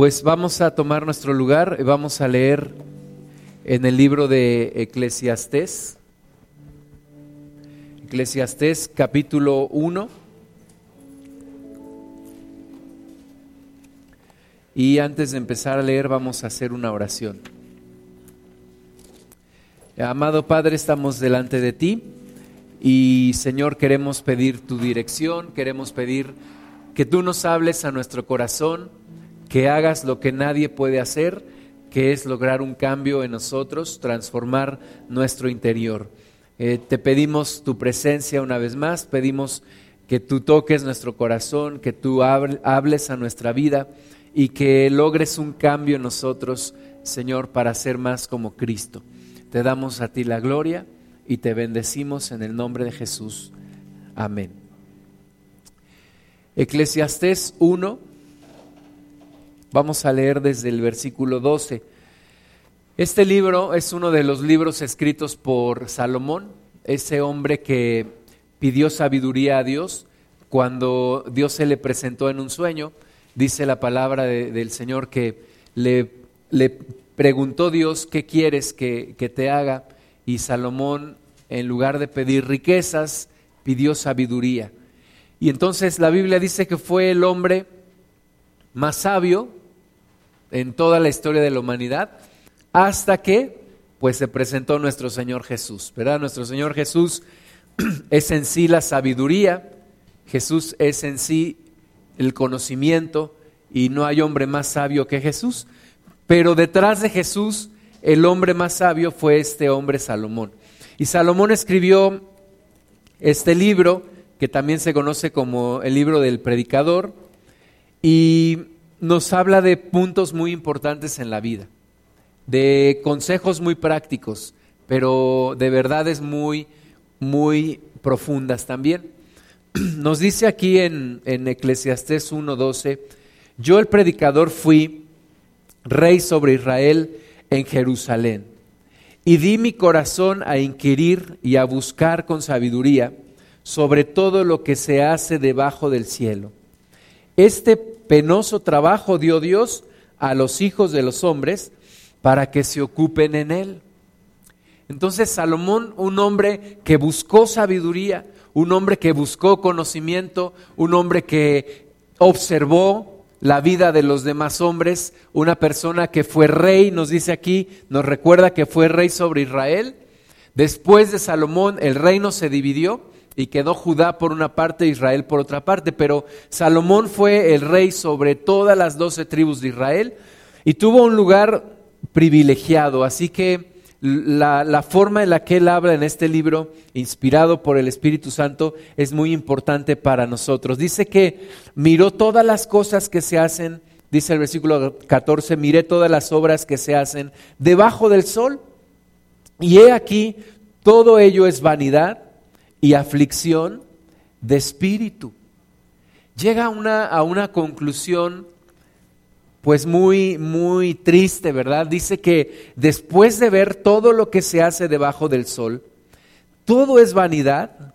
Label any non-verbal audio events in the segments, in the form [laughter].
Pues vamos a tomar nuestro lugar y vamos a leer en el libro de Eclesiastés, Eclesiastés capítulo 1. Y antes de empezar a leer vamos a hacer una oración. Amado Padre, estamos delante de ti y Señor queremos pedir tu dirección, queremos pedir que tú nos hables a nuestro corazón, que hagas lo que nadie puede hacer, que es lograr un cambio en nosotros, transformar nuestro interior. Eh, te pedimos tu presencia una vez más, pedimos que tú toques nuestro corazón, que tú hables a nuestra vida y que logres un cambio en nosotros, Señor, para ser más como Cristo. Te damos a ti la gloria y te bendecimos en el nombre de Jesús. Amén. Eclesiastés 1, vamos a leer desde el versículo 12. Este libro es uno de los libros escritos por Salomón, ese hombre que pidió sabiduría a Dios cuando Dios se le presentó en un sueño. Dice la palabra del Señor que le, le, preguntó Dios, ¿qué quieres que, que te haga? Y Salomón, en lugar de pedir riquezas, pidió sabiduría. Y entonces la Biblia dice que fue el hombre más sabio en toda la historia de la humanidad, hasta que pues se presentó nuestro Señor Jesús, ¿verdad? Nuestro Señor Jesús [clears throat] es en sí la sabiduría, Jesús es en sí el conocimiento y no hay hombre más sabio que Jesús, pero detrás de Jesús el hombre más sabio fue este hombre Salomón. Y Salomón escribió este libro que también se conoce como el libro del predicador, y nos habla de puntos muy importantes en la vida, de consejos muy prácticos, pero de verdades muy, muy profundas también. [clears throat] Nos dice aquí en, en Eclesiastés 1.12, yo el predicador fui rey sobre Israel en Jerusalén, y di mi corazón a inquirir y a buscar con sabiduría, sobre todo lo que se hace debajo del cielo. Este penoso trabajo dio Dios a los hijos de los hombres para que se ocupen en él. Entonces Salomón, un hombre que buscó sabiduría, un hombre que buscó conocimiento, un hombre que observó la vida de los demás hombres, una persona que fue rey, nos dice aquí, nos recuerda que fue rey sobre Israel. Después de Salomón el reino se dividió y quedó Judá por una parte, Israel por otra parte, pero Salomón fue el rey sobre todas las doce tribus de Israel y tuvo un lugar privilegiado, así que la, la, forma en la que él habla en este libro, inspirado por el Espíritu Santo, es muy importante para nosotros. Dice que miró todas las cosas que se hacen, dice el versículo 14, miré todas las obras que se hacen debajo del sol, y he aquí, todo ello es vanidad y aflicción de espíritu. Llega a una, a una conclusión pues muy, muy triste, ¿verdad? Dice que después de ver todo lo que se hace debajo del sol, todo es vanidad,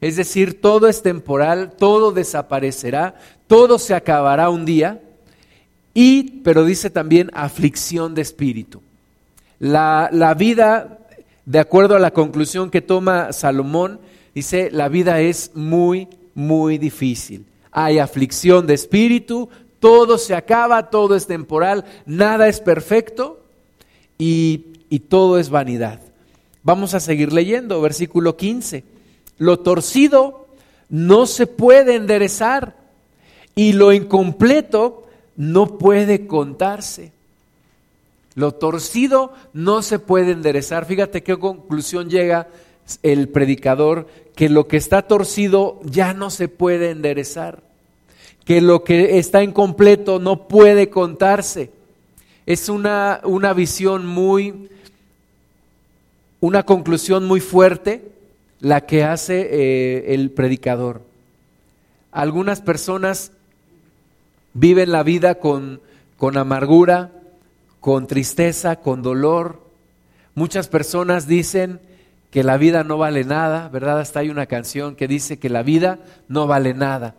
es decir, todo es temporal, todo desaparecerá, todo se acabará un día, y, pero dice también, aflicción de espíritu. La, la vida, de acuerdo a la conclusión que toma Salomón, Dice, la vida es muy, muy difícil. Hay aflicción de espíritu, todo se acaba, todo es temporal, nada es perfecto y, y todo es vanidad. Vamos a seguir leyendo, versículo 15. Lo torcido no se puede enderezar y lo incompleto no puede contarse. Lo torcido no se puede enderezar. Fíjate qué conclusión llega el predicador que lo que está torcido ya no se puede enderezar, que lo que está incompleto no puede contarse. Es una, una visión muy, una conclusión muy fuerte la que hace eh, el predicador. Algunas personas viven la vida con, con amargura, con tristeza, con dolor. Muchas personas dicen, que la vida no vale nada, ¿verdad? Hasta hay una canción que dice que la vida no vale nada.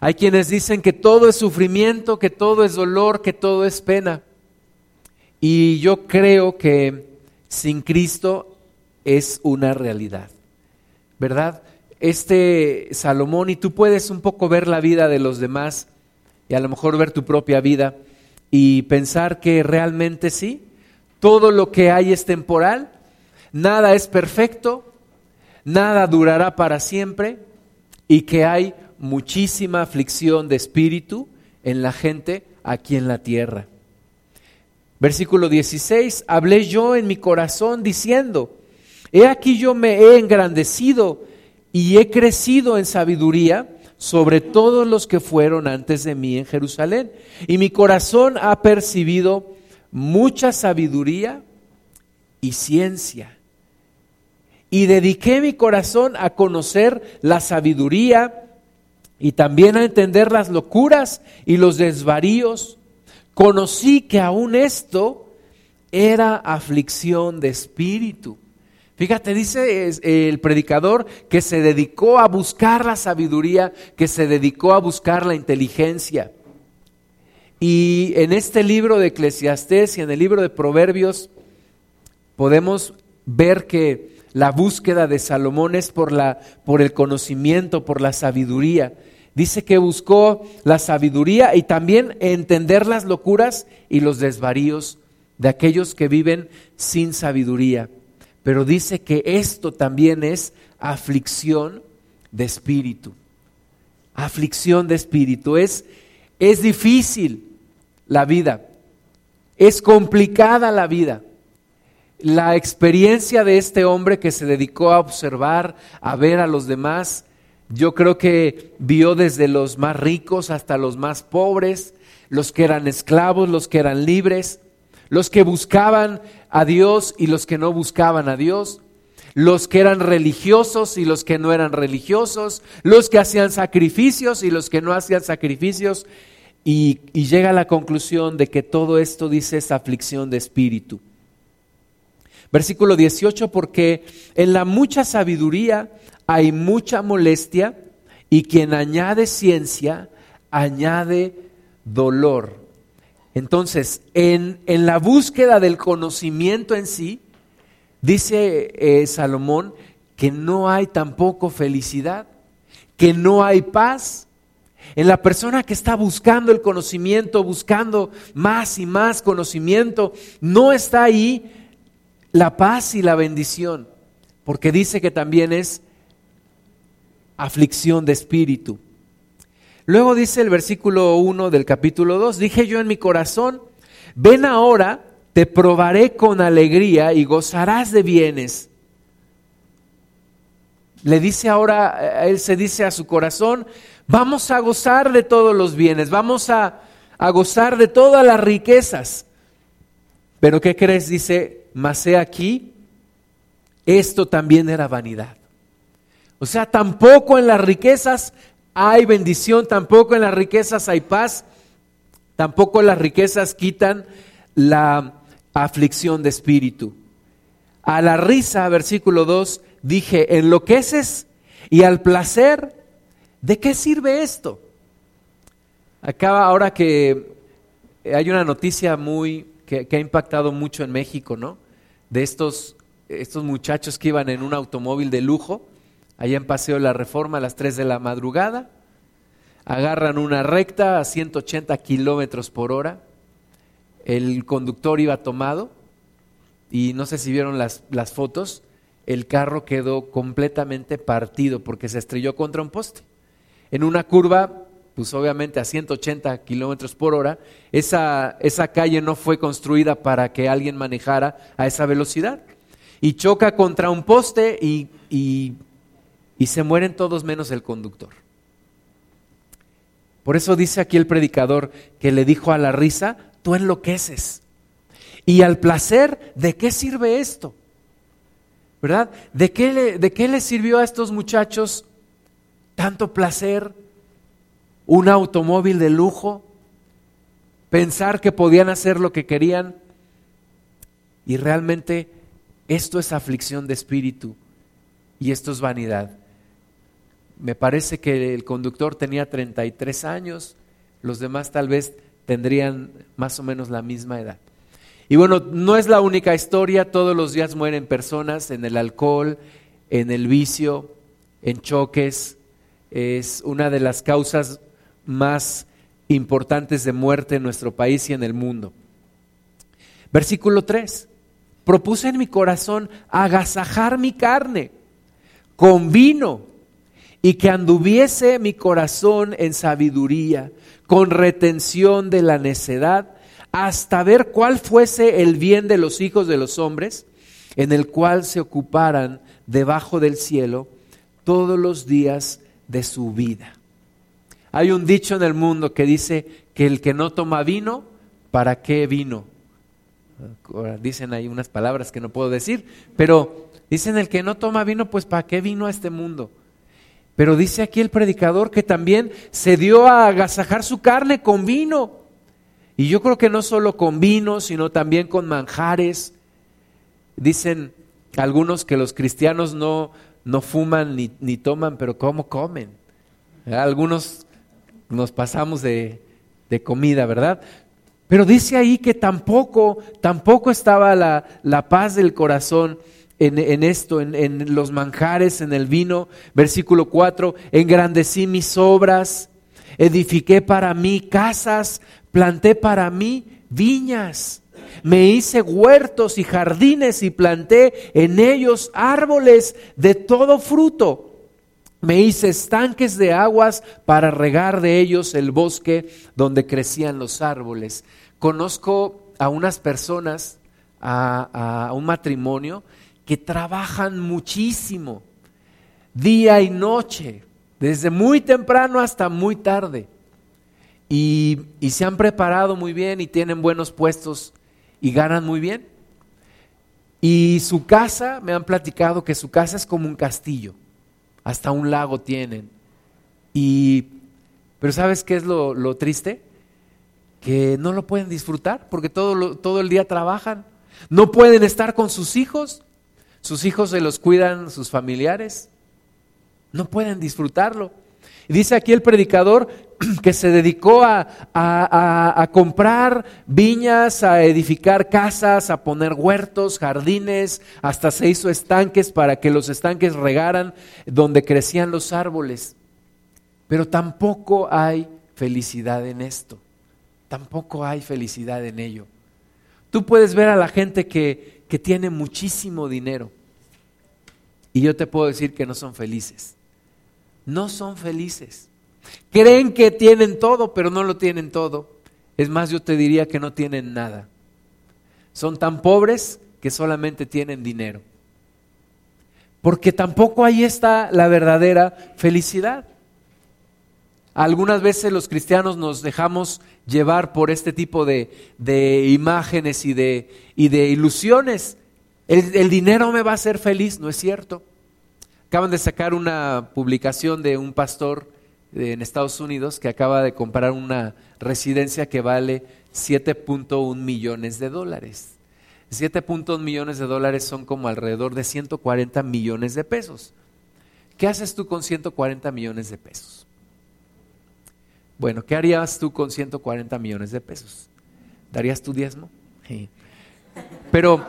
Hay quienes dicen que todo es sufrimiento, que todo es dolor, que todo es pena. Y yo creo que sin Cristo es una realidad, ¿verdad? Este Salomón, y tú puedes un poco ver la vida de los demás y a lo mejor ver tu propia vida y pensar que realmente sí, todo lo que hay es temporal, nada es perfecto, nada durará para siempre y que hay muchísima aflicción de espíritu en la gente aquí en la tierra. Versículo 16, hablé yo en mi corazón diciendo, he aquí yo me he engrandecido y he crecido en sabiduría sobre todos los que fueron antes de mí en Jerusalén. Y mi corazón ha percibido mucha sabiduría y ciencia. Y dediqué mi corazón a conocer la sabiduría y también a entender las locuras y los desvaríos. Conocí que aún esto era aflicción de espíritu. Fíjate, dice el predicador que se dedicó a buscar la sabiduría, que se dedicó a buscar la inteligencia. Y en este libro de Eclesiastés y en el libro de Proverbios podemos ver que la búsqueda de Salomón es por, la, por el conocimiento, por la sabiduría. Dice que buscó la sabiduría y también entender las locuras y los desvaríos de aquellos que viven sin sabiduría pero dice que esto también es aflicción de espíritu. Aflicción de espíritu. Es, es difícil la vida, es complicada la vida. La experiencia de este hombre que se dedicó a observar, a ver a los demás, yo creo que vio desde los más ricos hasta los más pobres, los que eran esclavos, los que eran libres, los que buscaban a Dios y los que no buscaban a Dios, los que eran religiosos y los que no eran religiosos, los que hacían sacrificios y los que no hacían sacrificios, y, llega a la conclusión de que todo esto dice esta aflicción de espíritu. Versículo 18, porque en la mucha sabiduría hay mucha molestia y quien añade ciencia añade dolor. Entonces, en, la búsqueda del conocimiento en sí, dice eh, Salomón que no hay tampoco felicidad, que no hay paz. En la persona que está buscando el conocimiento, buscando más y más conocimiento, no está ahí la paz y la bendición, porque dice que también es aflicción de espíritu. Luego dice el versículo 1 del capítulo 2, dije yo en mi corazón, ven ahora, te probaré con alegría y gozarás de bienes. Le dice ahora, él se dice a su corazón, vamos a gozar de todos los bienes, vamos a, a gozar de todas las riquezas. Pero ¿qué crees? Dice, mas he aquí, esto también era vanidad. O sea, tampoco en las riquezas hay bendición, tampoco en las riquezas hay paz, tampoco las riquezas quitan la aflicción de espíritu. A la risa, versículo 2, dije, enloqueces y al placer, ¿de qué sirve esto? Acaba ahora que hay una noticia muy que, ha impactado mucho en México, ¿no? De estos, estos muchachos que iban en un automóvil de lujo allá en Paseo de la Reforma a las 3 de la madrugada, agarran una recta a 180 kilómetros por hora, el conductor iba tomado y no sé si vieron las, las fotos, el carro quedó completamente partido porque se estrelló contra un poste. En una curva, pues obviamente a 180 kilómetros por hora, esa, esa calle no fue construida para que alguien manejara a esa velocidad. Y choca contra un poste y, y se mueren todos menos el conductor. Por eso dice aquí el predicador que le dijo a la risa, tú enloqueces. Y al placer, ¿de qué sirve esto? ¿Verdad? ¿De qué le, de qué le sirvió a estos muchachos tanto placer? ¿Un automóvil de lujo? ¿Pensar que podían hacer lo que querían? Y realmente esto es aflicción de espíritu y esto es vanidad. me parece que el conductor tenía 33 años, los demás tal vez tendrían más o menos la misma edad. Y bueno, no es la única historia, todos los días mueren personas en el alcohol, en el vicio, en choques. Es una de las causas más importantes de muerte en nuestro país y en el mundo. Versículo 3. Propuse en mi corazón agasajar mi carne con vino y que anduviese mi corazón en sabiduría, con retención de la necedad hasta ver cuál fuese el bien de los hijos de los hombres, en el cual se ocuparan debajo del cielo todos los días de su vida. Hay un dicho en el mundo que dice que el que no toma vino, ¿para qué vino? Dicen ahí unas palabras que no puedo decir, pero dicen el que no toma vino, pues ¿para qué vino a este mundo? Pero dice aquí el predicador que también se dio a agasajar su carne con vino. Y yo creo que no solo con vino, sino también con manjares. Dicen algunos que los cristianos no, no fuman ni, ni toman, pero ¿cómo comen? Algunos nos pasamos de, de comida, ¿verdad? Pero dice ahí que tampoco, tampoco estaba la, la paz del corazón en, en esto, en, en, los manjares, en el vino. Versículo 4, engrandecí mis obras, edifiqué para mí casas, planté para mí viñas, me hice huertos y jardines y planté en ellos árboles de todo fruto. Me hice estanques de aguas para regar de ellos el bosque donde crecían los árboles. Conozco a unas personas, a, un matrimonio, que trabajan muchísimo, día y noche, desde muy temprano hasta muy tarde y, se han preparado muy bien y tienen buenos puestos y ganan muy bien. Y su casa, me han platicado que su casa es como un castillo, hasta un lago tienen. Y, pero ¿sabes qué es lo, lo triste? Que no lo pueden disfrutar porque todo, todo el día trabajan. No pueden estar con sus hijos. Sus hijos se los cuidan sus familiares. No pueden disfrutarlo. Dice aquí el predicador [clears throat] que se dedicó a, a, comprar viñas, a edificar casas, a poner huertos, jardines, hasta se hizo estanques para que los estanques regaran donde crecían los árboles. Pero tampoco hay felicidad en esto. Tampoco hay felicidad en ello. Tú puedes ver a la gente que, que tiene muchísimo dinero y yo te puedo decir que no son felices no son felices. Creen que tienen todo, pero no lo tienen todo. Es más, yo te diría que no tienen nada. Son tan pobres que solamente tienen dinero. Porque tampoco ahí está la verdadera felicidad. Algunas veces los cristianos nos dejamos llevar por este tipo de, imágenes y de, y de ilusiones. el dinero me va a hacer feliz, no es cierto. Acaban de sacar una publicación de un pastor en Estados Unidos que acaba de comprar una residencia que vale 7.1 millones de dólares. 7.1 millones de dólares son como alrededor de 140 millones de pesos. ¿Qué haces tú con 140 millones de pesos? Bueno, ¿qué harías tú con 140 millones de pesos? ¿Darías tu diezmo? Pero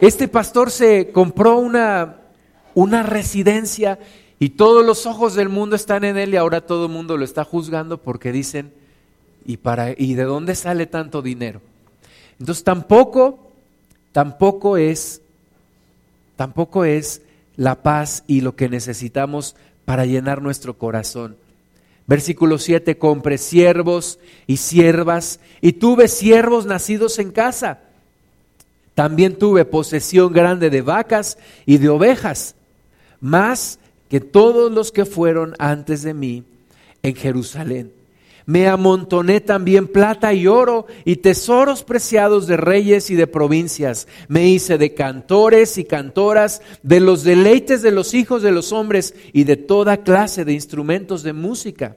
este pastor se compró una una residencia y todos los ojos del mundo están en él y ahora todo el mundo lo está juzgando porque dicen, ¿y, para, ¿y de dónde sale tanto dinero? Entonces tampoco, tampoco es, tampoco es la paz y lo que necesitamos para llenar nuestro corazón. Versículo 7, compré siervos y siervas y tuve siervos nacidos en casa. También tuve posesión grande de vacas y de ovejas más que todos los que fueron antes de mí en Jerusalén. Me amontoné también plata y oro y tesoros preciados de reyes y de provincias. Me hice de cantores y cantoras, de los deleites de los hijos de los hombres y de toda clase de instrumentos de música.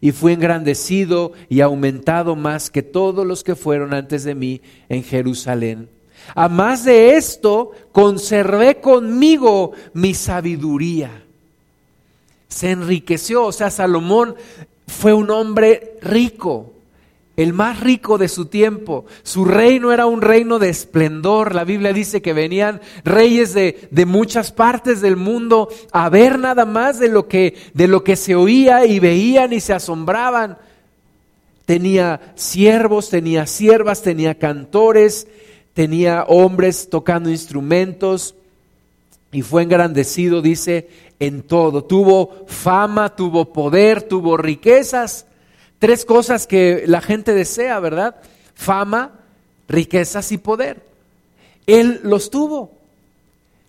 Y fui engrandecido y aumentado más que todos los que fueron antes de mí en Jerusalén. A más de esto, conservé conmigo mi sabiduría. se enriqueció. O sea, Salomón fue un hombre rico, el más rico de su tiempo. Su reino era un reino de esplendor. La Biblia dice que venían reyes de, de, muchas partes del mundo a ver nada más de lo, que, de lo que se oía y veían y se asombraban. Tenía siervos, tenía siervas, tenía cantores, tenía hombres tocando instrumentos y fue engrandecido, dice, en todo. Tuvo fama, tuvo poder, tuvo riquezas. Tres cosas que la gente desea, ¿verdad? Fama, riquezas y poder. Él los tuvo.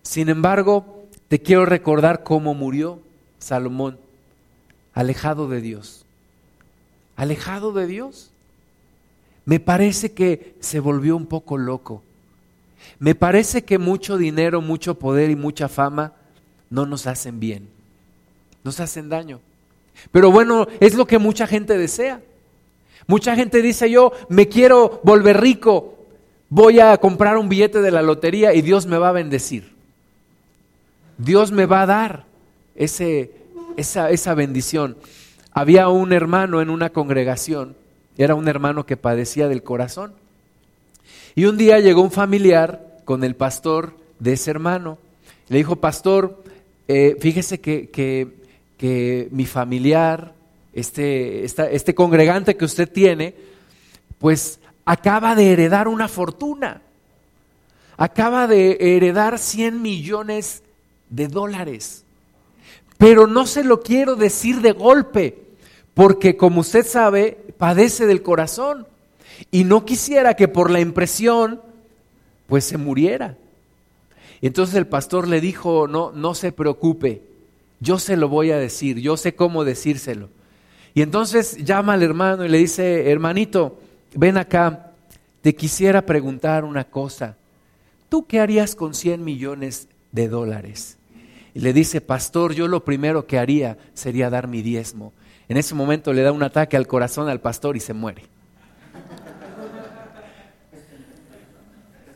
Sin embargo, te quiero recordar cómo murió Salomón, alejado de Dios. Alejado de Dios. Me parece que se volvió un poco loco. Me parece que mucho dinero, mucho poder y mucha fama no nos hacen bien, nos hacen daño. Pero bueno, es lo que mucha gente desea. Mucha gente dice yo, me quiero volver rico, voy a comprar un billete de la lotería y Dios me va a bendecir. Dios me va a dar ese, esa, esa bendición. Había un hermano en una congregación, era un hermano que padecía del corazón. Y un día llegó un familiar con el pastor de ese hermano. Le dijo, pastor, eh, fíjese que, que, mi familiar, este, este congregante que usted tiene, pues acaba de heredar una fortuna. Acaba de heredar 100 millones de dólares. Pero no se lo quiero decir de golpe, porque como usted sabe, padece del corazón. Y no quisiera que por la impresión, pues se muriera. Y entonces el pastor le dijo, no, no se preocupe, yo se lo voy a decir, yo sé cómo decírselo. Y entonces llama al hermano y le dice, hermanito, ven acá, te quisiera preguntar una cosa. ¿Tú qué harías con 100 millones de dólares? Y le dice, pastor, yo lo primero que haría sería dar mi diezmo. En ese momento le da un ataque al corazón al pastor y se muere.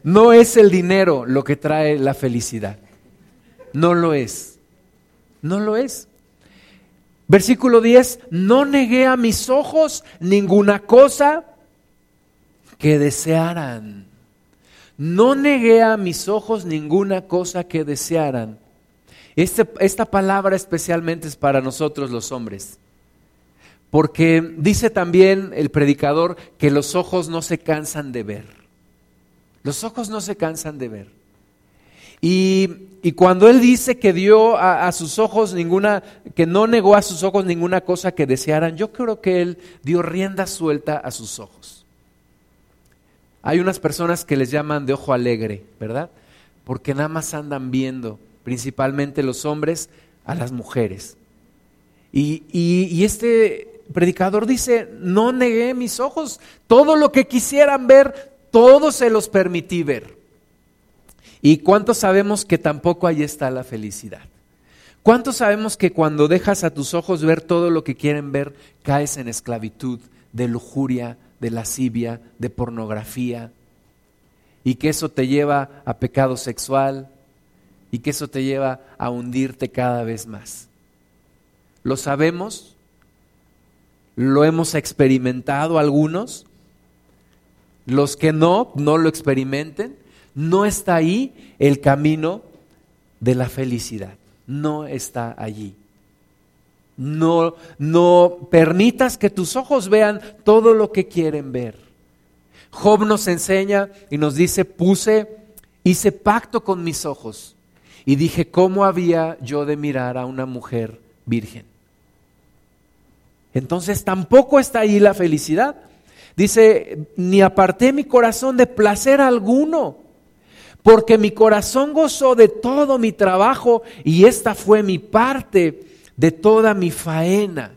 No es el dinero lo que trae la felicidad. No lo es. No lo es. Versículo 10, no negué a mis ojos ninguna cosa que desearan. No negué a mis ojos ninguna cosa que desearan. Este, esta palabra especialmente es para nosotros los hombres. Porque dice también el predicador que los ojos no se cansan de ver. Los ojos no se cansan de ver. Y, cuando Él dice que dio a, a, sus ojos ninguna, que no negó a sus ojos ninguna cosa que desearan, yo creo que Él dio rienda suelta a sus ojos. Hay unas personas que les llaman de ojo alegre, ¿verdad? Porque nada más andan viendo, principalmente los hombres, a las mujeres. Y, y este predicador dice, no negué mis ojos, todo lo que quisieran ver, todos se los permití ver. ¿Y cuántos sabemos que tampoco ahí está la felicidad? ¿Cuántos sabemos que cuando dejas a tus ojos ver todo lo que quieren ver, caes en esclavitud de lujuria, de lascivia, de pornografía? Y que eso te lleva a pecado sexual y que eso te lleva a hundirte cada vez más. ¿Lo sabemos? ¿Lo hemos experimentado algunos? Los que no, no lo experimenten, no está ahí el camino de la felicidad. No está allí. No, no permitas que tus ojos vean todo lo que quieren ver. Job nos enseña y nos dice, puse, hice pacto con mis ojos y dije, ¿cómo había yo de mirar a una mujer virgen? Entonces tampoco está ahí la felicidad. Dice, ni aparté mi corazón de placer alguno, porque mi corazón gozó de todo mi trabajo y esta fue mi parte de toda mi faena.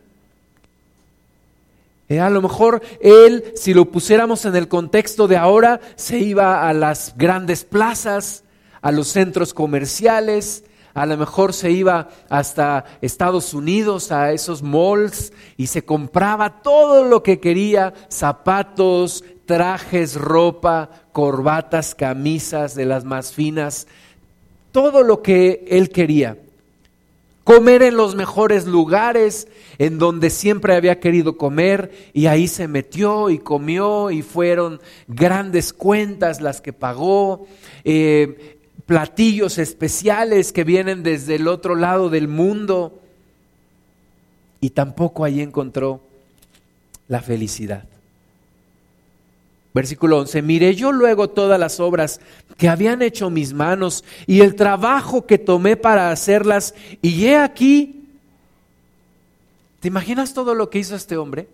Eh, a lo mejor él, si lo pusiéramos en el contexto de ahora, se iba a las grandes plazas, a los centros comerciales, a lo mejor se iba hasta Estados Unidos, a esos malls, y se compraba todo lo que quería, zapatos, trajes, ropa, corbatas, camisas de las más finas, todo lo que él quería. comer en los mejores lugares, en donde siempre había querido comer, y ahí se metió y comió, y fueron grandes cuentas las que pagó, eh, platillos especiales que vienen desde el otro lado del mundo, y tampoco ahí encontró la felicidad. Versículo 11, miré yo luego todas las obras que habían hecho mis manos y el trabajo que tomé para hacerlas, y he aquí, ¿te imaginas todo lo que hizo este hombre?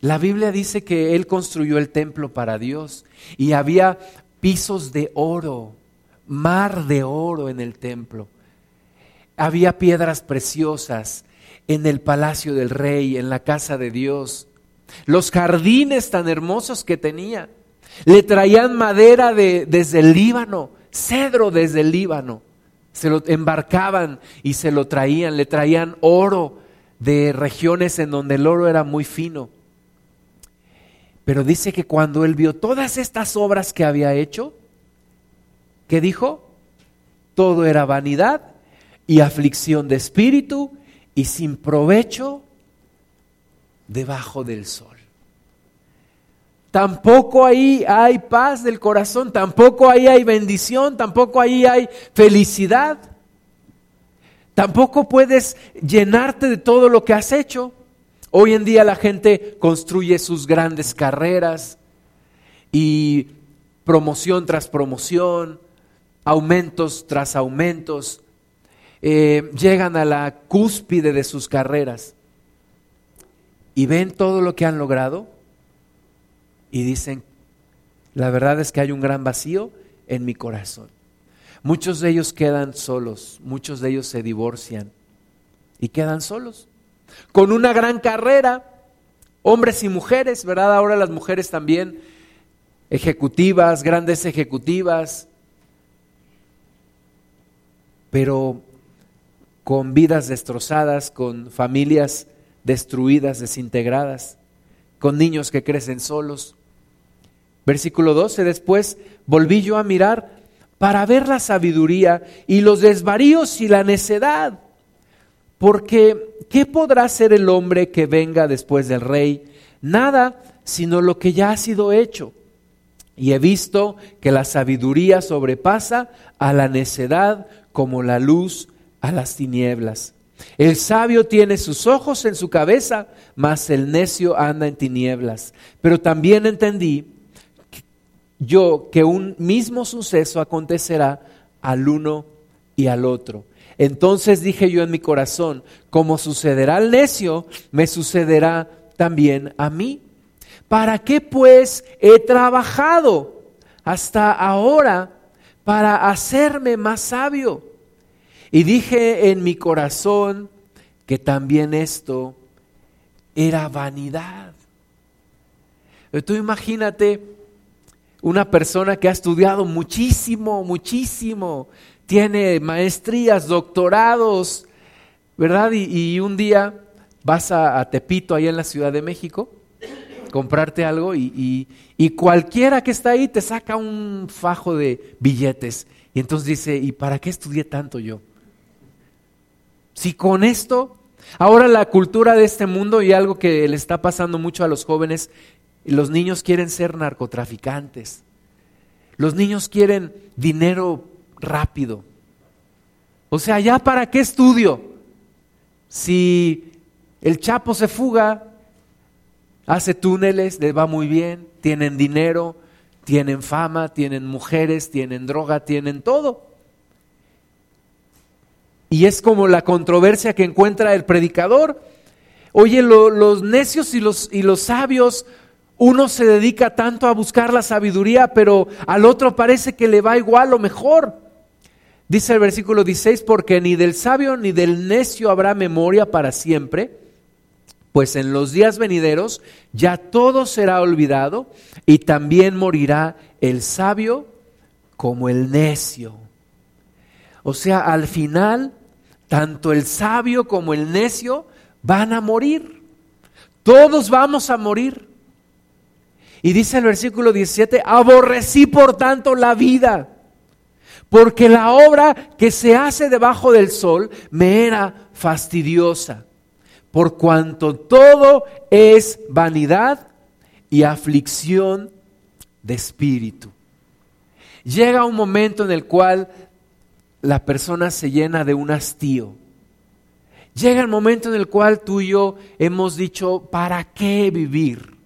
La Biblia dice que él construyó el templo para Dios y había pisos de oro, mar de oro en el templo. Había piedras preciosas en el palacio del rey, en la casa de Dios los jardines tan hermosos que tenía. Le traían madera de, desde el Líbano, cedro desde el Líbano. Se lo embarcaban y se lo traían. Le traían oro de regiones en donde el oro era muy fino. Pero dice que cuando él vio todas estas obras que había hecho, ¿qué dijo? Todo era vanidad y aflicción de espíritu y sin provecho debajo del sol. Tampoco ahí hay paz del corazón, tampoco ahí hay bendición, tampoco ahí hay felicidad. Tampoco puedes llenarte de todo lo que has hecho. Hoy en día la gente construye sus grandes carreras y promoción tras promoción, aumentos tras aumentos, eh, llegan a la cúspide de sus carreras y ven todo lo que han logrado y dicen, la verdad es que hay un gran vacío en mi corazón. Muchos de ellos quedan solos, muchos de ellos se divorcian y quedan solos, con una gran carrera, hombres y mujeres, ¿verdad? Ahora las mujeres también, ejecutivas, grandes ejecutivas, pero con vidas destrozadas, con familias destruidas, desintegradas, con niños que crecen solos. Versículo 12, después volví yo a mirar para ver la sabiduría y los desvaríos y la necedad, porque ¿qué podrá hacer el hombre que venga después del rey? Nada, sino lo que ya ha sido hecho. Y he visto que la sabiduría sobrepasa a la necedad como la luz a las tinieblas. El sabio tiene sus ojos en su cabeza, mas el necio anda en tinieblas. Pero también entendí yo que un mismo suceso acontecerá al uno y al otro. Entonces dije yo en mi corazón, como sucederá al necio, me sucederá también a mí. ¿Para qué pues he trabajado hasta ahora para hacerme más sabio? Y dije en mi corazón que también esto era vanidad. Tú imagínate una persona que ha estudiado muchísimo, muchísimo, tiene maestrías, doctorados, ¿verdad? Y, un día vas a, Tepito, ahí en la Ciudad de México, comprarte algo y, y, cualquiera que está ahí te saca un fajo de billetes. Y entonces dice, ¿y para qué estudié tanto yo? Si con esto, ahora la cultura de este mundo y algo que le está pasando mucho a los jóvenes, los niños quieren ser narcotraficantes. Los niños quieren dinero rápido. O sea, ¿ya para qué estudio? Si el Chapo se fuga, hace túneles, le va muy bien, tienen dinero, tienen fama, tienen mujeres, tienen droga, tienen todo. Y es como la controversia que encuentra el predicador. Oye, los necios y los, y los sabios, uno se dedica tanto a buscar la sabiduría, pero al otro parece que le va igual o mejor. Dice el versículo 16, porque ni del sabio ni del necio habrá memoria para siempre, pues en los días venideros ya todo será olvidado y también morirá el sabio como el necio. O sea, al final tanto el sabio como el necio van a morir. Todos vamos a morir. Y dice el versículo 17, aborrecí por tanto la vida, porque la obra que se hace debajo del sol me era fastidiosa, por cuanto todo es vanidad y aflicción de espíritu. Llega un momento en el cual la persona se llena de un hastío. Llega el momento en el cual tú y yo hemos dicho, ¿para qué vivir?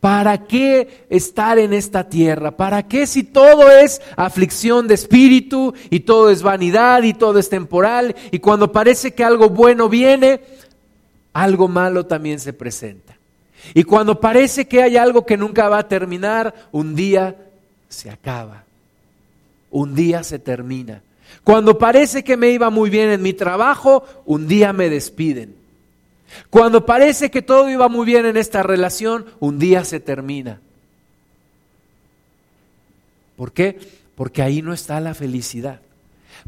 ¿Para qué estar en esta tierra? ¿Para qué si todo es aflicción de espíritu y todo es vanidad y todo es temporal y cuando parece que algo bueno viene, algo malo también se presenta? Y cuando parece que hay algo que nunca va a terminar, un día se acaba, un día se termina. Cuando parece que me iba muy bien en mi trabajo, un día me despiden. Cuando parece que todo iba muy bien en esta relación, un día se termina. ¿Por qué? Porque ahí no está la felicidad.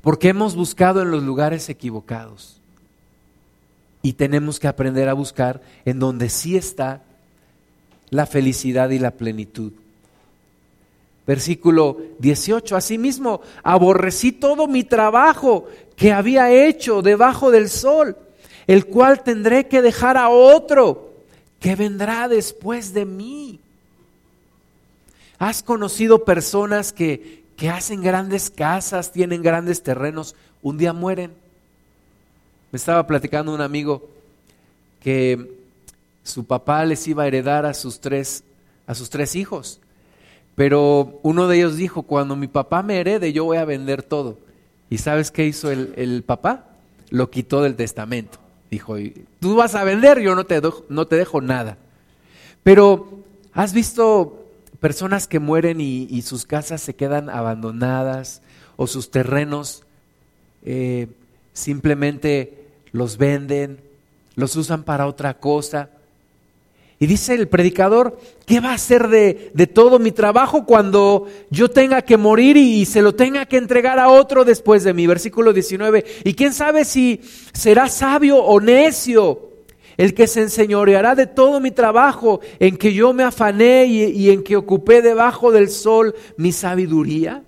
Porque hemos buscado en los lugares equivocados. Y tenemos que aprender a buscar en donde sí está la felicidad y la plenitud. Versículo 18, asimismo, aborrecí todo mi trabajo que había hecho debajo del sol el cual tendré que dejar a otro que vendrá después de mí. ¿Has conocido personas que, que hacen grandes casas, tienen grandes terrenos, un día mueren? Me estaba platicando un amigo que su papá les iba a heredar a sus tres, a sus tres hijos. Pero uno de ellos dijo, cuando mi papá me herede, yo voy a vender todo. ¿Y sabes qué hizo el, el papá? Lo quitó del testamento. Dijo, tú vas a vender, yo no te, dejo, no te dejo nada. Pero, ¿has visto personas que mueren y, sus casas se quedan abandonadas o sus terrenos eh, simplemente los venden, los usan para otra cosa? Y dice el predicador, ¿qué va a hacer de, todo mi trabajo cuando yo tenga que morir y, se lo tenga que entregar a otro después de mi Versículo 19. Y quién sabe si será sabio o necio el que se enseñoreará de todo mi trabajo en que yo me afané y en que ocupé debajo del sol mi sabiduría.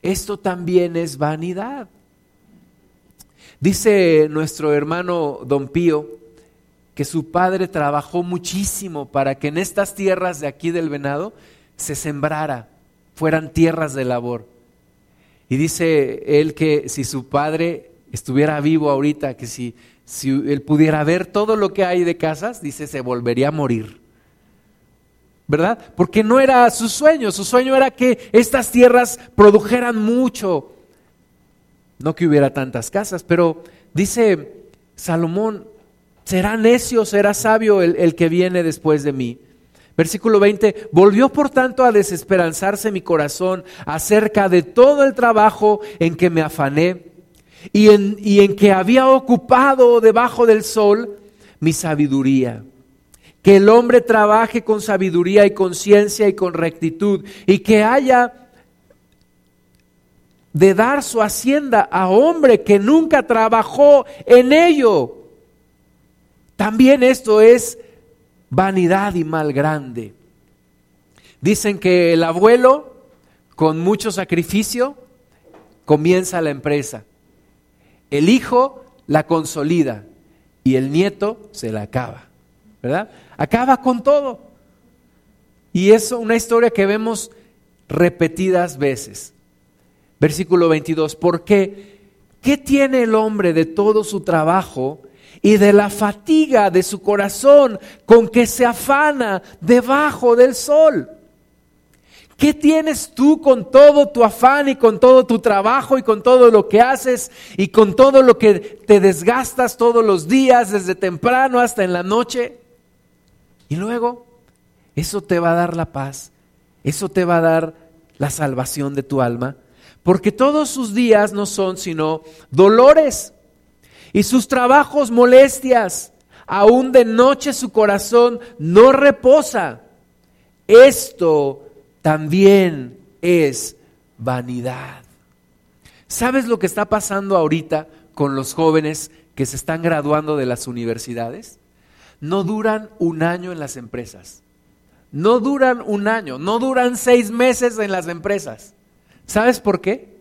Esto también es vanidad. Dice nuestro hermano Don Pío, que su padre trabajó muchísimo para que en estas tierras de aquí del venado se sembrara, fueran tierras de labor. Y dice él que si su padre estuviera vivo ahorita, que si, si él pudiera ver todo lo que hay de casas, dice, se volvería a morir. ¿Verdad? Porque no era su sueño, su sueño era que estas tierras produjeran mucho. No que hubiera tantas casas, pero dice Salomón, Será necio, será sabio el, que viene después de mí. Versículo 20, volvió por tanto a desesperanzarse mi corazón acerca de todo el trabajo en que me afané y en, y en que había ocupado debajo del sol mi sabiduría. Que el hombre trabaje con sabiduría y conciencia y con rectitud y que haya de dar su hacienda a hombre que nunca trabajó en ello también esto es vanidad y mal grande. Dicen que el abuelo, con mucho sacrificio, comienza la empresa. El hijo la consolida y el nieto se la acaba. ¿Verdad? Acaba con todo. Y es una historia que vemos repetidas veces. Versículo 22. ¿Por qué? ¿Qué tiene el hombre de todo su trabajo y de la fatiga de su corazón con que se afana debajo del sol. ¿Qué tienes tú con todo tu afán y con todo tu trabajo y con todo lo que haces y con todo lo que te desgastas todos los días, desde temprano hasta en la noche? Y luego, eso te va a dar la paz, eso te va a dar la salvación de tu alma, porque todos sus días no son sino dolores y sus trabajos molestias. Aún de noche su corazón no reposa. Esto también es vanidad. ¿Sabes lo que está pasando ahorita con los jóvenes que se están graduando de las universidades? No duran un año en las empresas. No duran un año, no duran seis meses en las empresas. ¿Sabes por qué?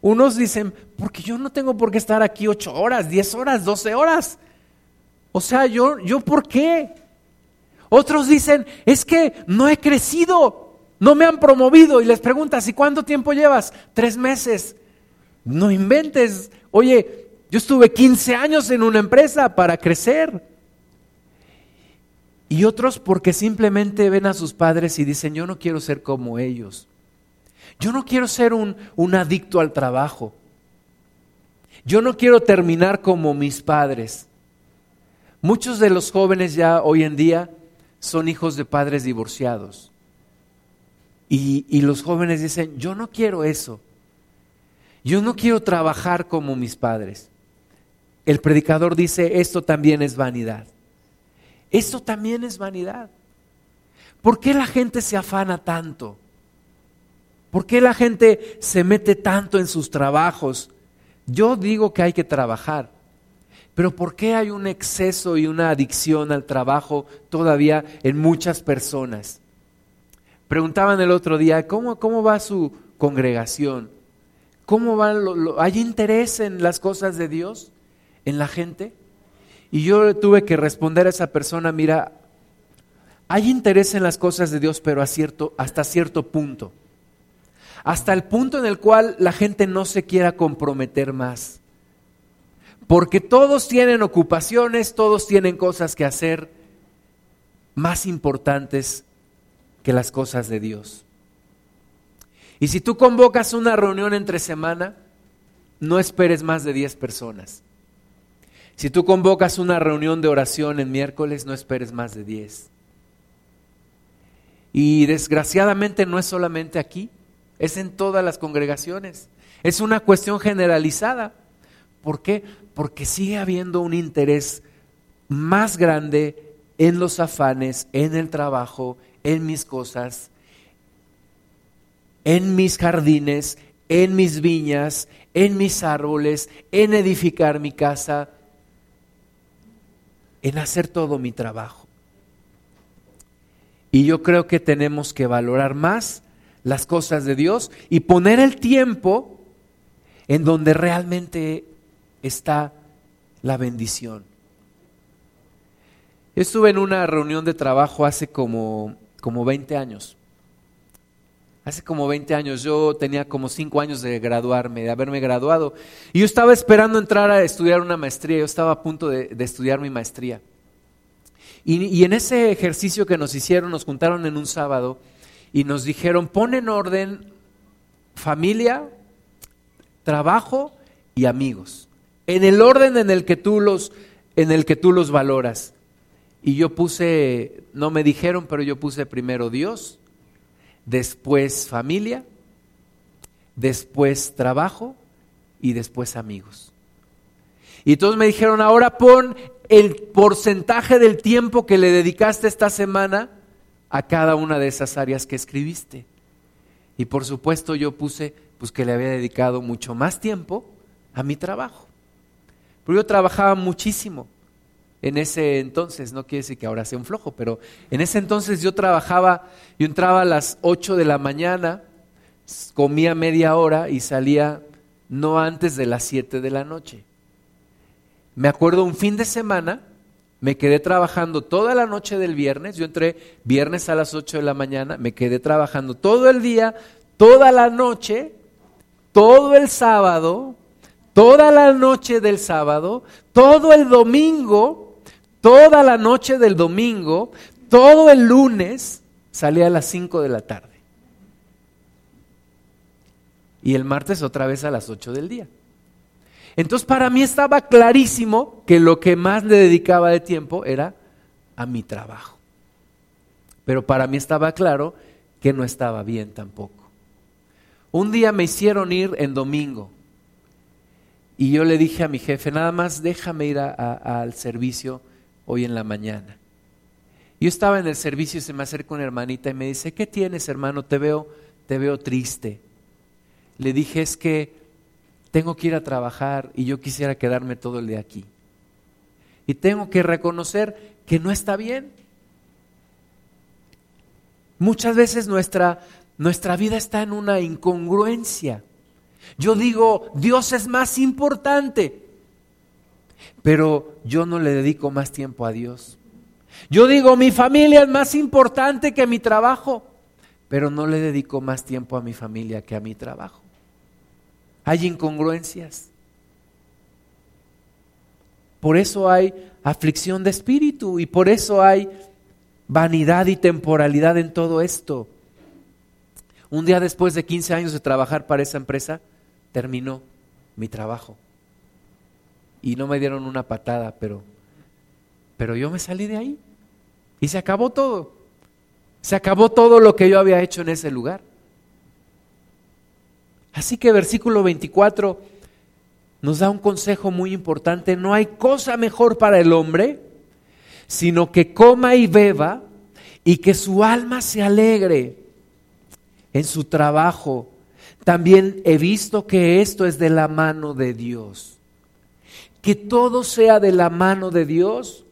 Unos dicen, porque yo no tengo por qué estar aquí ocho horas, diez horas, doce horas. O sea, yo, yo por qué? Otros dicen, es que no he crecido, no me han promovido. Y les preguntas, ¿y cuánto tiempo llevas? Tres meses. No inventes. Oye, yo estuve 15 años en una empresa para crecer. Y otros porque simplemente ven a sus padres y dicen, yo no quiero ser como ellos. Yo no quiero ser un, un adicto al trabajo. Yo no quiero terminar como mis padres. Muchos de los jóvenes ya hoy en día son hijos de padres divorciados. Y, y, los jóvenes dicen, yo no quiero eso. Yo no quiero trabajar como mis padres. El predicador dice, esto también es vanidad. Esto también es vanidad. ¿Por qué la gente se afana tanto? ¿Por qué la gente se mete tanto en sus trabajos? Yo digo que hay que trabajar, pero ¿por qué hay un exceso y una adicción al trabajo todavía en muchas personas? Preguntaban el otro día, ¿cómo, cómo va su congregación? ¿Cómo ¿Hay interés en las cosas de Dios en la gente? Y yo tuve que responder a esa persona, mira, hay interés en las cosas de Dios, pero a cierto, hasta cierto punto. Hasta el punto en el cual la gente no se quiera comprometer más. Porque todos tienen ocupaciones, todos tienen cosas que hacer más importantes que las cosas de Dios. Y si tú convocas una reunión entre semana, no esperes más de 10 personas. Si tú convocas una reunión de oración en miércoles, no esperes más de 10. Y desgraciadamente no es solamente aquí, es en todas las congregaciones. Es una cuestión generalizada. ¿Por qué? Porque sigue habiendo un interés más grande en los afanes, en el trabajo, en mis cosas, en mis jardines, en mis viñas, en mis árboles, en edificar mi casa, en hacer todo mi trabajo. Y yo creo que tenemos que valorar más las cosas de Dios y poner el tiempo en donde realmente está la bendición. Estuve en una reunión de trabajo hace como, como 20 años. Hace como 20 años, yo tenía como 5 años de graduarme, de haberme graduado. Y yo estaba esperando entrar a estudiar una maestría, yo estaba a punto de, estudiar mi maestría. Y, y, en ese ejercicio que nos hicieron, nos juntaron en un sábado y nos dijeron, pon en orden familia, trabajo y amigos. En el orden en el que tú los, en el que tú los valoras. Y yo puse, no me dijeron, pero yo puse primero Dios, después familia, después trabajo y después amigos. Y todos me dijeron, ahora pon el porcentaje del tiempo que le dedicaste esta semana a cada una de esas áreas que escribiste. Y por supuesto yo puse pues que le había dedicado mucho más tiempo a mi trabajo. Porque yo trabajaba muchísimo en ese entonces, no quiere decir que ahora sea un flojo, pero en ese entonces yo trabajaba, yo entraba a las 8 de la mañana, comía media hora y salía no antes de las 7 de la noche. Me acuerdo un fin de semana, me quedé trabajando toda la noche del viernes, yo entré viernes a las 8 de la mañana, me quedé trabajando todo el día, toda la noche, todo el sábado, toda la noche del sábado, todo el domingo, toda la noche del domingo, todo el lunes, salía a las 5 de la tarde. Y el martes otra vez a las 8 del día. Entonces para mí estaba clarísimo que lo que más le dedicaba de tiempo era a mi trabajo. Pero para mí estaba claro que no estaba bien tampoco. Un día me hicieron ir en domingo y yo le dije a mi jefe, nada más déjame ir al servicio hoy en la mañana. Yo estaba en el servicio y se me acerca una hermanita y me dice, ¿qué tienes hermano? Te veo, te veo triste. Le dije, es que tengo que ir a trabajar y yo quisiera quedarme todo el día aquí. Y tengo que reconocer que no está bien. Muchas veces nuestra, nuestra vida está en una incongruencia. Yo digo, Dios es más importante, pero yo no le dedico más tiempo a Dios. Yo digo, mi familia es más importante que mi trabajo, pero no le dedico más tiempo a mi familia que a mi trabajo. Hay incongruencias. Por eso hay aflicción de espíritu y por eso hay vanidad y temporalidad en todo esto. Un día después de 15 años de trabajar para esa empresa, terminó mi trabajo. Y no me dieron una patada, pero, pero yo me salí de ahí. Y se acabó todo. Se acabó todo lo que yo había hecho en ese lugar. Así que versículo 24 nos da un consejo muy importante. No hay cosa mejor para el hombre, sino que coma y beba y que su alma se alegre en su trabajo. También he visto que esto es de la mano de Dios. Que todo sea de la mano de Dios.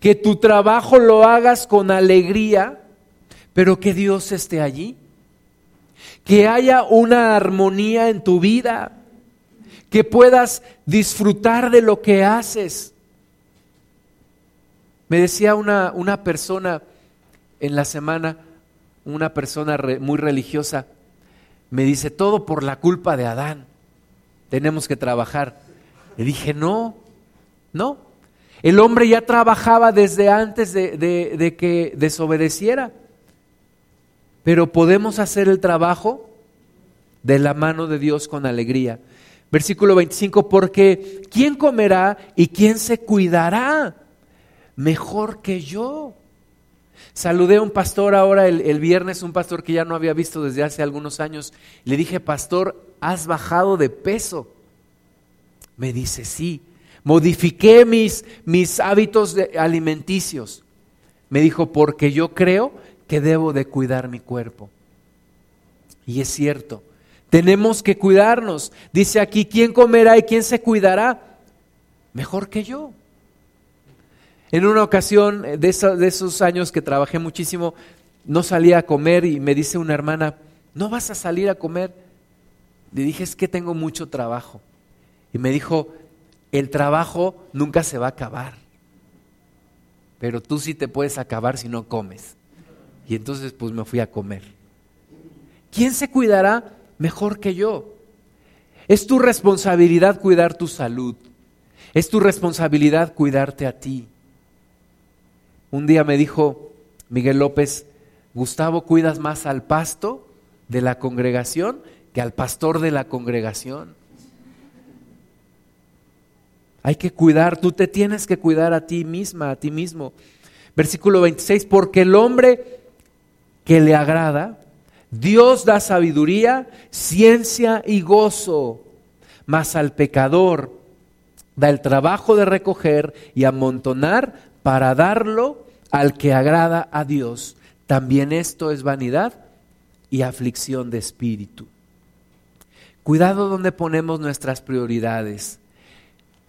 Que tu trabajo lo hagas con alegría, pero que Dios esté allí. Que haya una armonía en tu vida. Que puedas disfrutar de lo que haces. Me decía una, una persona en la semana, una persona muy religiosa, me dice, todo por la culpa de Adán, tenemos que trabajar. Le dije, no, no, el hombre ya trabajaba desde antes de, de que desobedeciera, pero podemos hacer el trabajo de la mano de Dios con alegría. Versículo 25, porque ¿quién comerá y quién se cuidará mejor que yo? Saludé a un pastor ahora el, viernes, un pastor que ya no había visto desde hace algunos años. Le dije, pastor, has bajado de peso. Me dice, sí. Modifiqué mis, mis hábitos alimenticios. Me dijo, porque yo creo que debo de cuidar mi cuerpo. Y es cierto, tenemos que cuidarnos. Dice aquí, ¿quién comerá y quién se cuidará? Mejor que yo. En una ocasión eh, de, esos años que trabajé muchísimo, no salía a comer y me dice una hermana, ¿no vas a salir a comer? Le dije, es que tengo mucho trabajo. Y me dijo, el trabajo nunca se va a acabar, pero tú sí te puedes acabar si no comes. Y entonces pues me fui a comer. ¿Quién se cuidará mejor que yo? Es tu responsabilidad cuidar tu salud. Es tu responsabilidad cuidarte a ti. Un día me dijo Miguel López, Gustavo, cuidas más al pasto de la congregación que al pastor de la congregación. Hay que cuidar, tú te tienes que cuidar a ti misma, a ti mismo. Versículo 26, porque el hombre que le agrada, Dios da sabiduría, ciencia y gozo, mas al pecador da el trabajo de recoger y amontonar para darlo al que agrada a Dios. También esto es vanidad y aflicción de espíritu. Cuidado donde ponemos nuestras prioridades.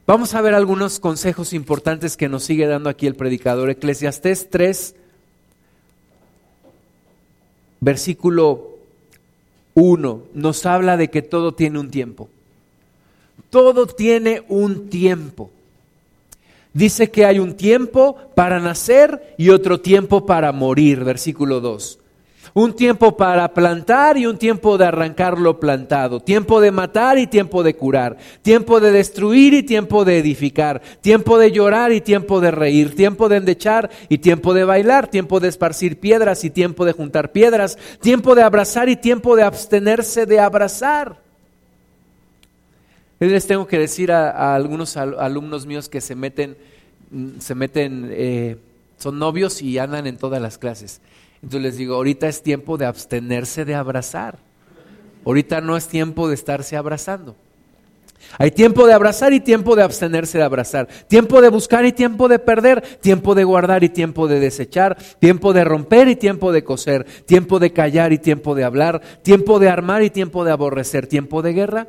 Vamos a ver algunos consejos importantes que nos sigue dando aquí el predicador. Eclesiastés 3, versículo 1, nos habla de que todo tiene un tiempo. Todo tiene un tiempo dice que hay un tiempo para nacer y otro tiempo para morir, versículo 2. Un tiempo para plantar y un tiempo de arrancar lo plantado. Tiempo de matar y tiempo de curar. Tiempo de destruir y tiempo de edificar. Tiempo de llorar y tiempo de reír. Tiempo de endechar y tiempo de bailar. Tiempo de esparcir piedras y tiempo de juntar piedras. Tiempo de abrazar y tiempo de abstenerse de abrazar. Les tengo que decir a, algunos alumnos míos que se meten, mm, se meten, eh, son novios y andan en todas las clases. Entonces les digo, ahorita es tiempo de abstenerse de abrazar. Ahorita no es tiempo de estarse abrazando. Hay tiempo de abrazar y tiempo de abstenerse de abrazar. Tiempo de buscar y tiempo de perder. Tiempo de guardar y tiempo de desechar. Tiempo de romper y tiempo de coser. Tiempo de callar y tiempo de hablar. Tiempo de armar y tiempo de aborrecer. Tiempo de guerra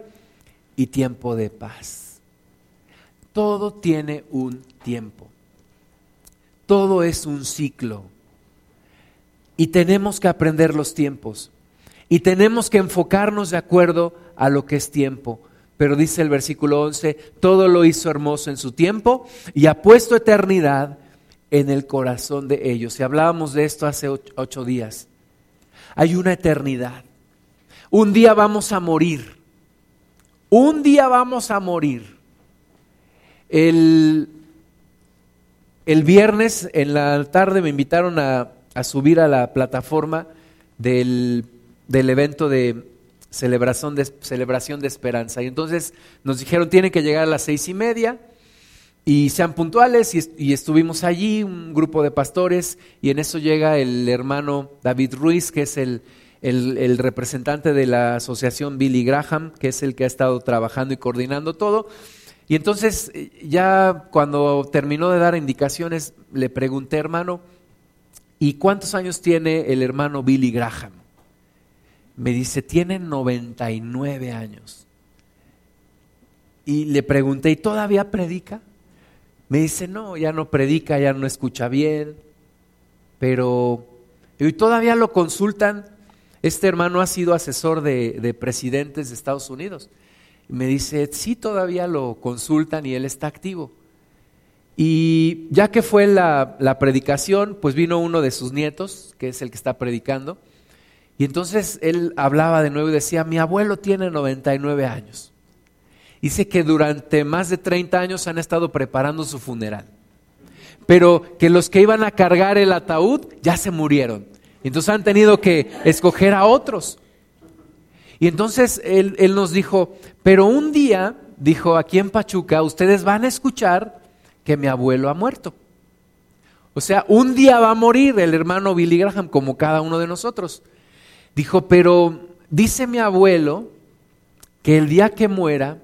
y tiempo de paz. Todo tiene un tiempo. Todo es un ciclo. Y tenemos que aprender los tiempos. Y tenemos que enfocarnos de acuerdo a lo que es tiempo. Pero dice el versículo 11, todo lo hizo hermoso en su tiempo y ha puesto eternidad en el corazón de ellos. Y hablábamos de esto hace ocho días. Hay una eternidad. Un día vamos a morir. Un día vamos a morir. El, el viernes en la tarde me invitaron a, a subir a la plataforma del, del evento de celebración, de celebración de esperanza. Y entonces nos dijeron, tienen que llegar a las seis y media y sean puntuales y, estuvimos allí, un grupo de pastores, y en eso llega el hermano David Ruiz, que es el, el, representante de la asociación Billy Graham, que es el que ha estado trabajando y coordinando todo. Y entonces ya cuando terminó de dar indicaciones, le pregunté, hermano, ¿y cuántos años tiene el hermano Billy Graham? Me dice, tiene 99 años. Y le pregunté, ¿y todavía predica? Me dice, no, ya no predica, ya no escucha bien, pero y todavía lo consultan. Este hermano ha sido asesor de, presidentes de Estados Unidos. Me dice, sí, todavía lo consultan y él está activo. Y ya que fue la, la, predicación, pues vino uno de sus nietos, que es el que está predicando, y entonces él hablaba de nuevo y decía, mi abuelo tiene 99 años. Dice que durante más de 30 años han estado preparando su funeral. Pero que los que iban a cargar el ataúd ya se murieron. Entonces han tenido que escoger a otros. Y entonces él, él nos dijo, pero un día, dijo, aquí en Pachuca, ustedes van a escuchar que mi abuelo ha muerto. O sea, un día va a morir el hermano Billy Graham, como cada uno de nosotros. Dijo, pero dice mi abuelo que el día que muera,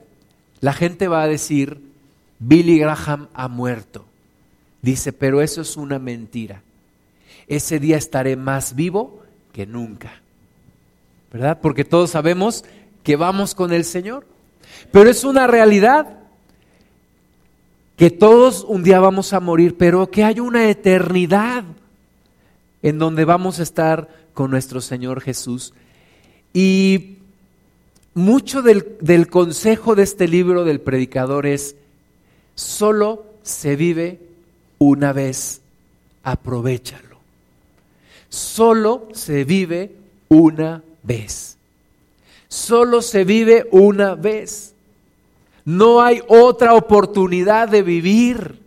la gente va a decir, Billy Graham ha muerto. Dice, pero eso es una mentira. Ese día estaré más vivo que nunca. ¿Verdad? Porque todos sabemos que vamos con el Señor. Pero es una realidad que todos un día vamos a morir, pero que hay una eternidad en donde vamos a estar con nuestro Señor Jesús. Y mucho del, consejo de este libro del predicador es, solo se vive una vez, aprovechalo. Solo se vive una vez. Solo se vive una vez. No hay otra oportunidad de vivir.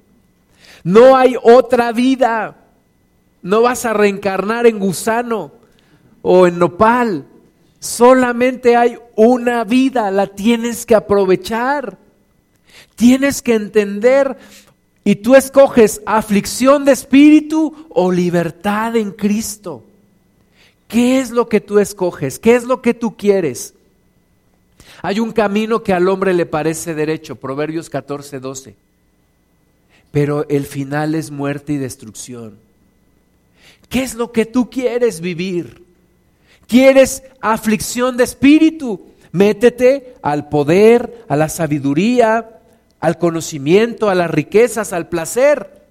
No hay otra vida. No vas a reencarnar en gusano o en nopal. Solamente hay una vida, la tienes que aprovechar. Tienes que entender y tú escoges aflicción de espíritu o libertad en Cristo. ¿Qué es lo que tú escoges? ¿Qué es lo que tú quieres? Hay un camino que al hombre le parece derecho, Proverbios 14, 12. Pero el final es muerte y destrucción. ¿Qué es lo que tú quieres vivir? ¿Quieres aflicción de espíritu? Métete al poder, a la sabiduría, al conocimiento, a las riquezas, al placer,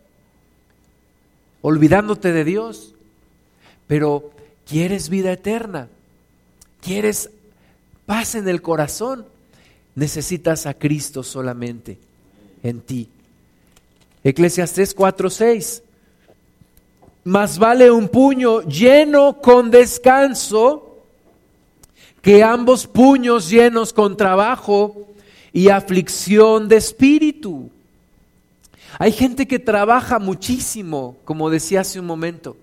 olvidándote de Dios. Pero quieres vida eterna, quieres paz en el corazón, necesitas a Cristo solamente en ti. Eclesiastés 4:6 más vale un puño lleno con descanso que ambos puños llenos con trabajo y aflicción de espíritu. Hay gente que trabaja muchísimo, como decía hace un momento,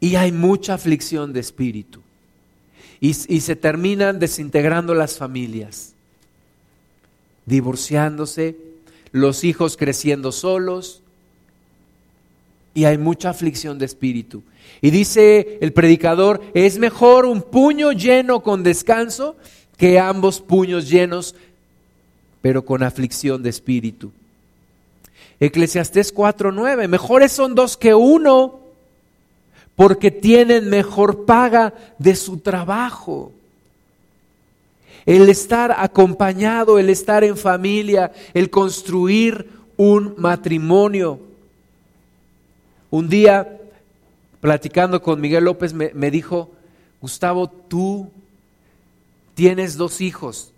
y hay mucha aflicción de espíritu. Y, se terminan desintegrando las familias, divorciándose, los hijos creciendo solos, y hay mucha aflicción de espíritu. Y dice el predicador, es mejor un puño lleno con descanso que ambos puños llenos, pero con aflicción de espíritu. Eclesiastés 4:9, mejores son dos que uno, porque tienen mejor paga de su trabajo. El estar acompañado, el estar en familia, el construir un matrimonio un día, platicando con Miguel López, me, dijo, Gustavo, tú tienes dos hijos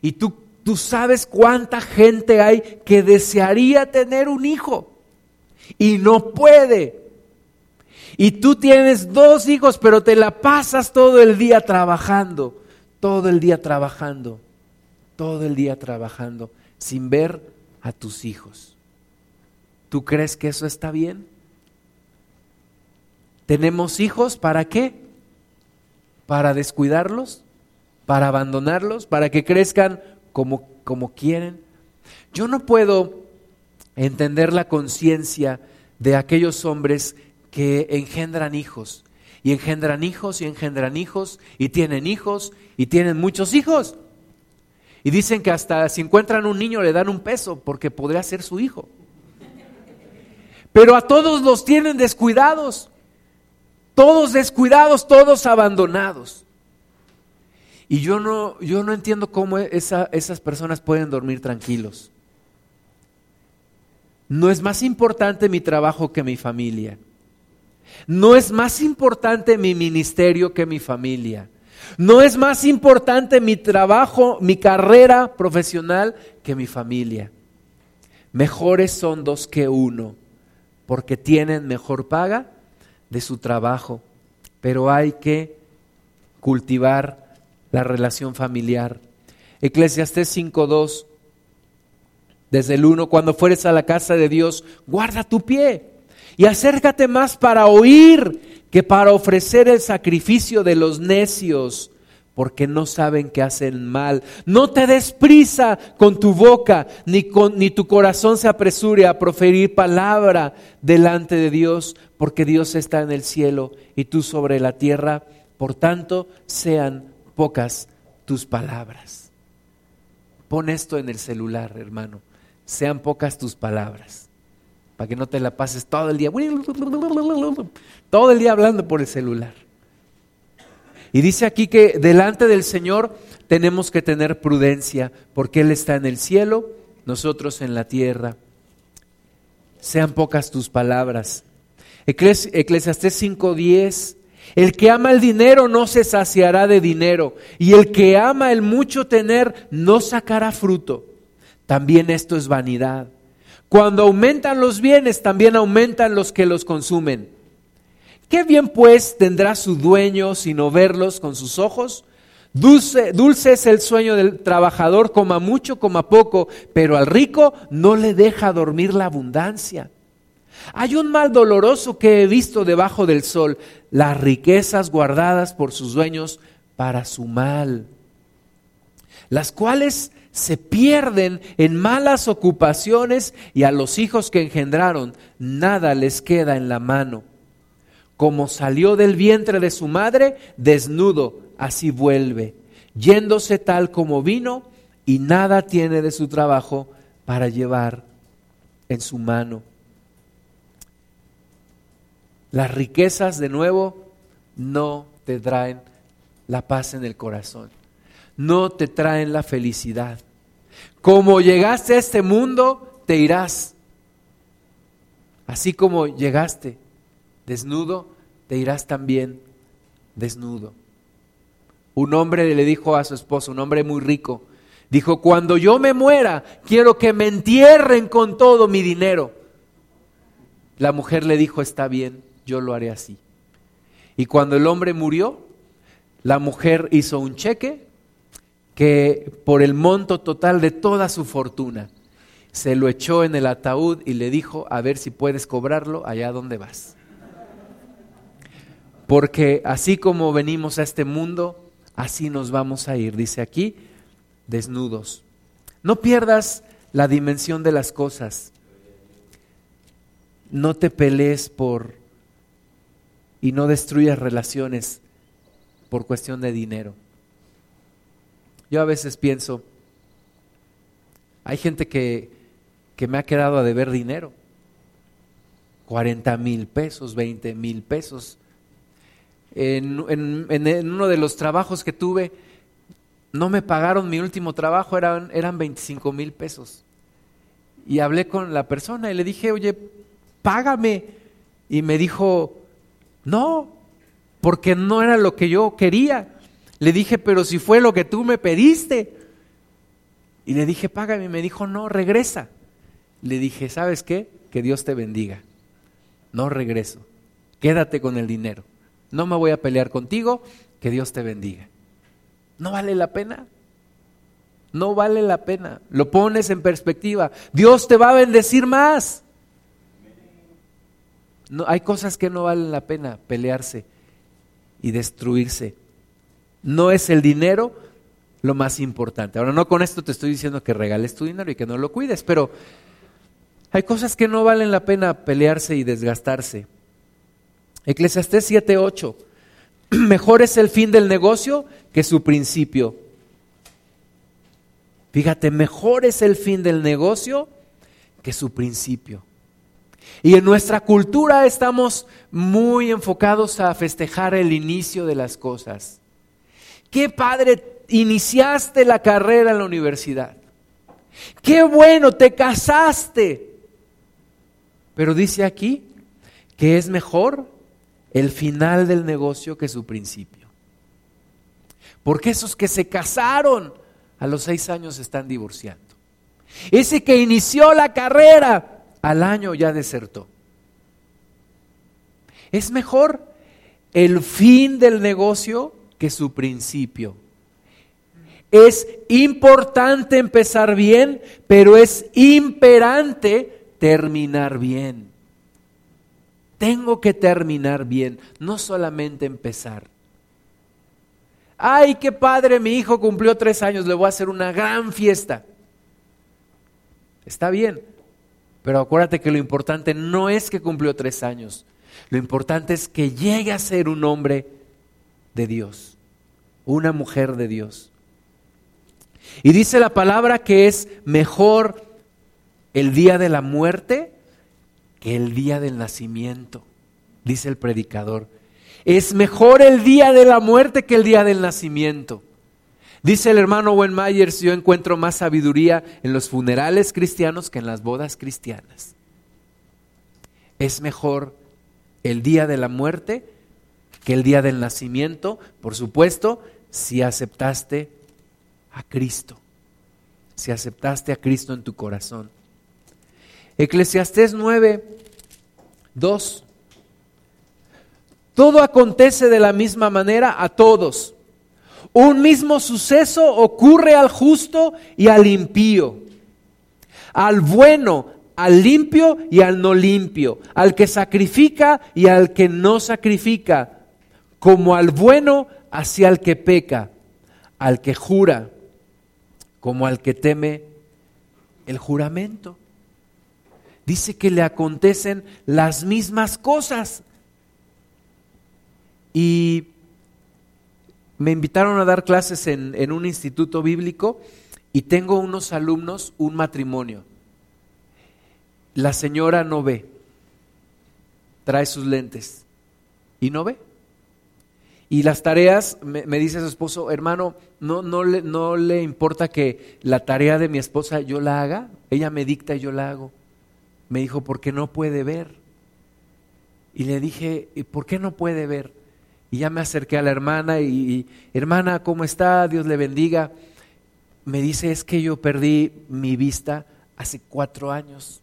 y tú, tú sabes cuánta gente hay que desearía tener un hijo y no puede. Y tú tienes dos hijos, pero te la pasas todo el día trabajando, todo el día trabajando, todo el día trabajando, sin ver a tus hijos. ¿Tú crees que eso está bien? ¿Tenemos hijos para qué? ¿Para descuidarlos? ¿Para abandonarlos? ¿Para que crezcan como, como quieren? Yo no puedo entender la conciencia de aquellos hombres que engendran hijos y engendran hijos y engendran hijos y tienen hijos y tienen muchos hijos. Y dicen que hasta si encuentran un niño le dan un peso porque podría ser su hijo. Pero a todos los tienen descuidados, todos descuidados, todos abandonados. Y yo no, yo no entiendo cómo esas personas pueden dormir tranquilos. No es más importante mi trabajo que mi familia. No es más importante mi ministerio que mi familia. No es más importante mi trabajo, mi carrera profesional que mi familia. Mejores son dos que uno, porque tienen mejor paga de su trabajo. Pero hay que cultivar la relación familiar. Eclesiastés 5.2, desde el 1, cuando fueres a la casa de Dios, guarda tu pie y acércate más para oír que para ofrecer el sacrificio de los necios, porque no saben que hacen mal. No te des prisa con tu boca, ni, con, ni tu corazón se apresure a proferir palabra delante de Dios, porque Dios está en el cielo y tú sobre la tierra. Por tanto, sean pocas tus palabras. Pon esto en el celular, hermano. Sean pocas tus palabras. Para que no te la pases todo el día, todo el día hablando por el celular. Y dice aquí que delante del Señor tenemos que tener prudencia, porque Él está en el cielo, nosotros en la tierra. Sean pocas tus palabras. Eclesiastés 5:10 el que ama el dinero no se saciará de dinero, y el que ama el mucho tener no sacará fruto. También esto es vanidad. Cuando aumentan los bienes, también aumentan los que los consumen. ¿Qué bien pues tendrá su dueño sino verlos con sus ojos? Dulce, dulce es el sueño del trabajador, coma mucho, coma poco, pero al rico no le deja dormir la abundancia. Hay un mal doloroso que he visto debajo del sol, las riquezas guardadas por sus dueños para su mal, las cuales se pierden en malas ocupaciones y a los hijos que engendraron nada les queda en la mano. Como salió del vientre de su madre, desnudo, así vuelve, yéndose tal como vino y nada tiene de su trabajo para llevar en su mano. Las riquezas, de nuevo, no te traen la paz en el corazón, no te traen la felicidad. Como llegaste a este mundo, te irás. Así como llegaste desnudo, te irás también desnudo. Un hombre le dijo a su esposo, un hombre muy rico, dijo, cuando yo me muera, quiero que me entierren con todo mi dinero. La mujer le dijo, está bien, yo lo haré así. Y cuando el hombre murió, la mujer hizo un cheque que por el monto total de toda su fortuna se lo echó en el ataúd y le dijo, a ver si puedes cobrarlo allá donde vas. Porque así como venimos a este mundo, así nos vamos a ir, dice aquí, desnudos. No pierdas la dimensión de las cosas. No te pelees por y no destruyas relaciones por cuestión de dinero. Yo a veces pienso, hay gente que, que me ha quedado a deber dinero, 40 mil pesos, 20 mil pesos. En, en, uno de los trabajos que tuve, no me pagaron mi último trabajo, eran, eran 25 mil pesos. Y hablé con la persona y le dije, oye, págame. Y me dijo, no, porque no era lo que yo quería. Le dije, pero si fue lo que tú me pediste. Y le dije, págame. Y me dijo, no, regresa. Le dije, ¿sabes qué? Que Dios te bendiga. No regreso. Quédate con el dinero. No me voy a pelear contigo. Que Dios te bendiga. ¿No vale la pena? No vale la pena. Lo pones en perspectiva. Dios te va a bendecir más. No, hay cosas que no valen la pena pelearse y destruirse. No es el dinero lo más importante. Ahora, no con esto te estoy diciendo que regales tu dinero y que no lo cuides, pero hay cosas que no valen la pena pelearse y desgastarse. Eclesiastés 7:8. [clears throat] Mejor es el fin del negocio que su principio. Fíjate, mejor es el fin del negocio que su principio. Y en nuestra cultura estamos muy enfocados a festejar el inicio de las cosas. Qué padre, iniciaste la carrera en la universidad. Qué bueno, te casaste. Pero dice aquí que es mejor el final del negocio que su principio. Porque esos que se casaron a los seis años están divorciando. Ese que inició la carrera al año ya desertó. Es mejor el fin del negocio que su principio. Es importante empezar bien, pero es imperante terminar bien. Tengo que terminar bien, no solamente empezar. Ay, qué padre, mi hijo cumplió tres años, le voy a hacer una gran fiesta. Está bien, pero acuérdate que lo importante no es que cumplió tres años, lo importante es que llegue a ser un hombre de Dios, una mujer de Dios. Y dice la palabra que es mejor el día de la muerte que el día del nacimiento, dice el predicador. Es mejor el día de la muerte que el día del nacimiento. Dice el hermano Wen Myers, yo encuentro más sabiduría en los funerales cristianos que en las bodas cristianas. Es mejor el día de la muerte que el día del nacimiento, por supuesto, si aceptaste a Cristo, si aceptaste a Cristo en tu corazón. Eclesiastés 9, 2. Todo acontece de la misma manera a todos. Un mismo suceso ocurre al justo y al impío, al bueno, al limpio y al no limpio, al que sacrifica y al que no sacrifica, como al bueno hacia el que peca, al que jura, como al que teme el juramento. Dice que le acontecen las mismas cosas. Y me invitaron a dar clases en, en un instituto bíblico y tengo unos alumnos, un matrimonio la señora no ve, trae sus lentes y no ve. Y las tareas, me, dice su esposo, hermano, no, no, le, no le importa que la tarea de mi esposa yo la haga, ella me dicta y yo la hago. Me dijo, porque no puede ver. Y le dije, ¿y por qué no puede ver? Y ya me acerqué a la hermana y, hermana, ¿cómo está? Dios le bendiga. Me dice, es que yo perdí mi vista hace cuatro años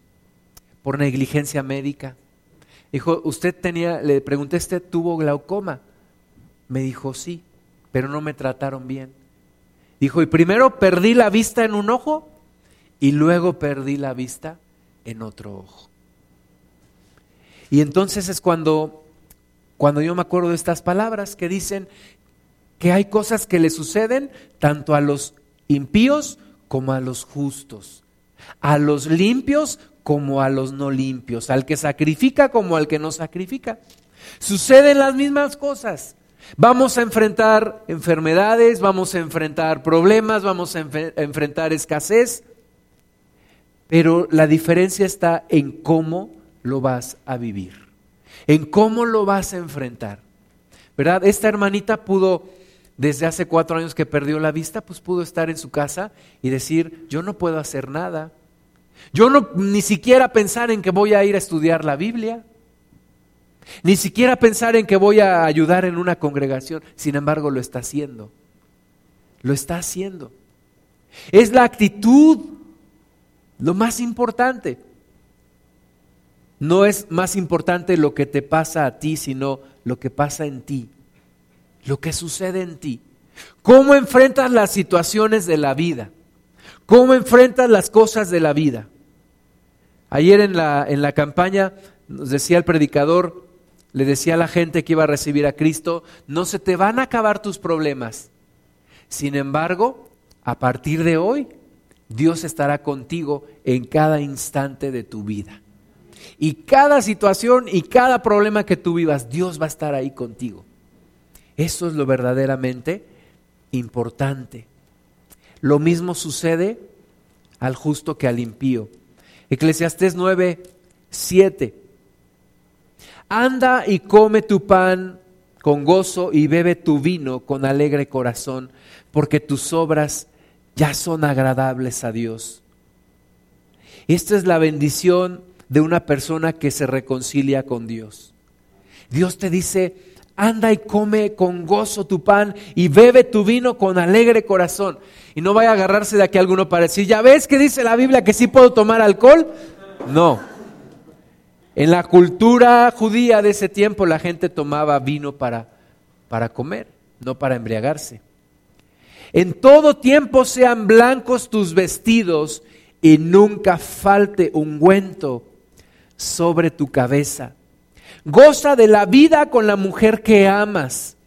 por negligencia médica. Dijo, usted tenía, le pregunté, ¿usted tuvo glaucoma? Me dijo, sí, pero no me trataron bien. Dijo, y primero perdí la vista en un ojo y luego perdí la vista en otro ojo. Y entonces es cuando, cuando yo me acuerdo de estas palabras que dicen que hay cosas que le suceden tanto a los impíos como a los justos, a los limpios como a los no limpios, al que sacrifica como al que no sacrifica. Suceden las mismas cosas. Vamos a enfrentar enfermedades, vamos a enfrentar problemas, vamos a, enfrentar escasez, pero la diferencia está en cómo lo vas a vivir, en cómo lo vas a enfrentar. ¿Verdad? Esta hermanita pudo, desde hace cuatro años que perdió la vista, pues pudo estar en su casa y decir, yo no puedo hacer nada, yo no ni siquiera pensar en que voy a ir a estudiar la Biblia. Ni siquiera pensar en que voy a ayudar en una congregación. Sin embargo, lo está haciendo. Lo está haciendo. Es la actitud lo más importante. No es más importante lo que te pasa a ti, sino lo que pasa en ti, lo que sucede en ti. ¿Cómo enfrentas las situaciones de la vida? ¿Cómo enfrentas las cosas de la vida? Ayer en la, en la campaña nos decía el predicador, le decía a la gente que iba a recibir a Cristo, no se te van a acabar tus problemas. Sin embargo, a partir de hoy, Dios estará contigo en cada instante de tu vida. Y cada situación y cada problema que tú vivas, Dios va a estar ahí contigo. Eso es lo verdaderamente importante. Lo mismo sucede al justo que al impío. Eclesiastés 9, 7. Anda y come tu pan con gozo y bebe tu vino con alegre corazón, porque tus obras ya son agradables a Dios. Esta es la bendición de una persona que se reconcilia con Dios. Dios te dice, anda y come con gozo tu pan y bebe tu vino con alegre corazón. Y no vaya a agarrarse de aquí alguno para decir, ¿ya ves que dice la Biblia que sí puedo tomar alcohol? No. En la cultura judía de ese tiempo la gente tomaba vino para, para comer, no para embriagarse. En todo tiempo sean blancos tus vestidos y nunca falte ungüento sobre tu cabeza. Goza de la vida con la mujer que amas,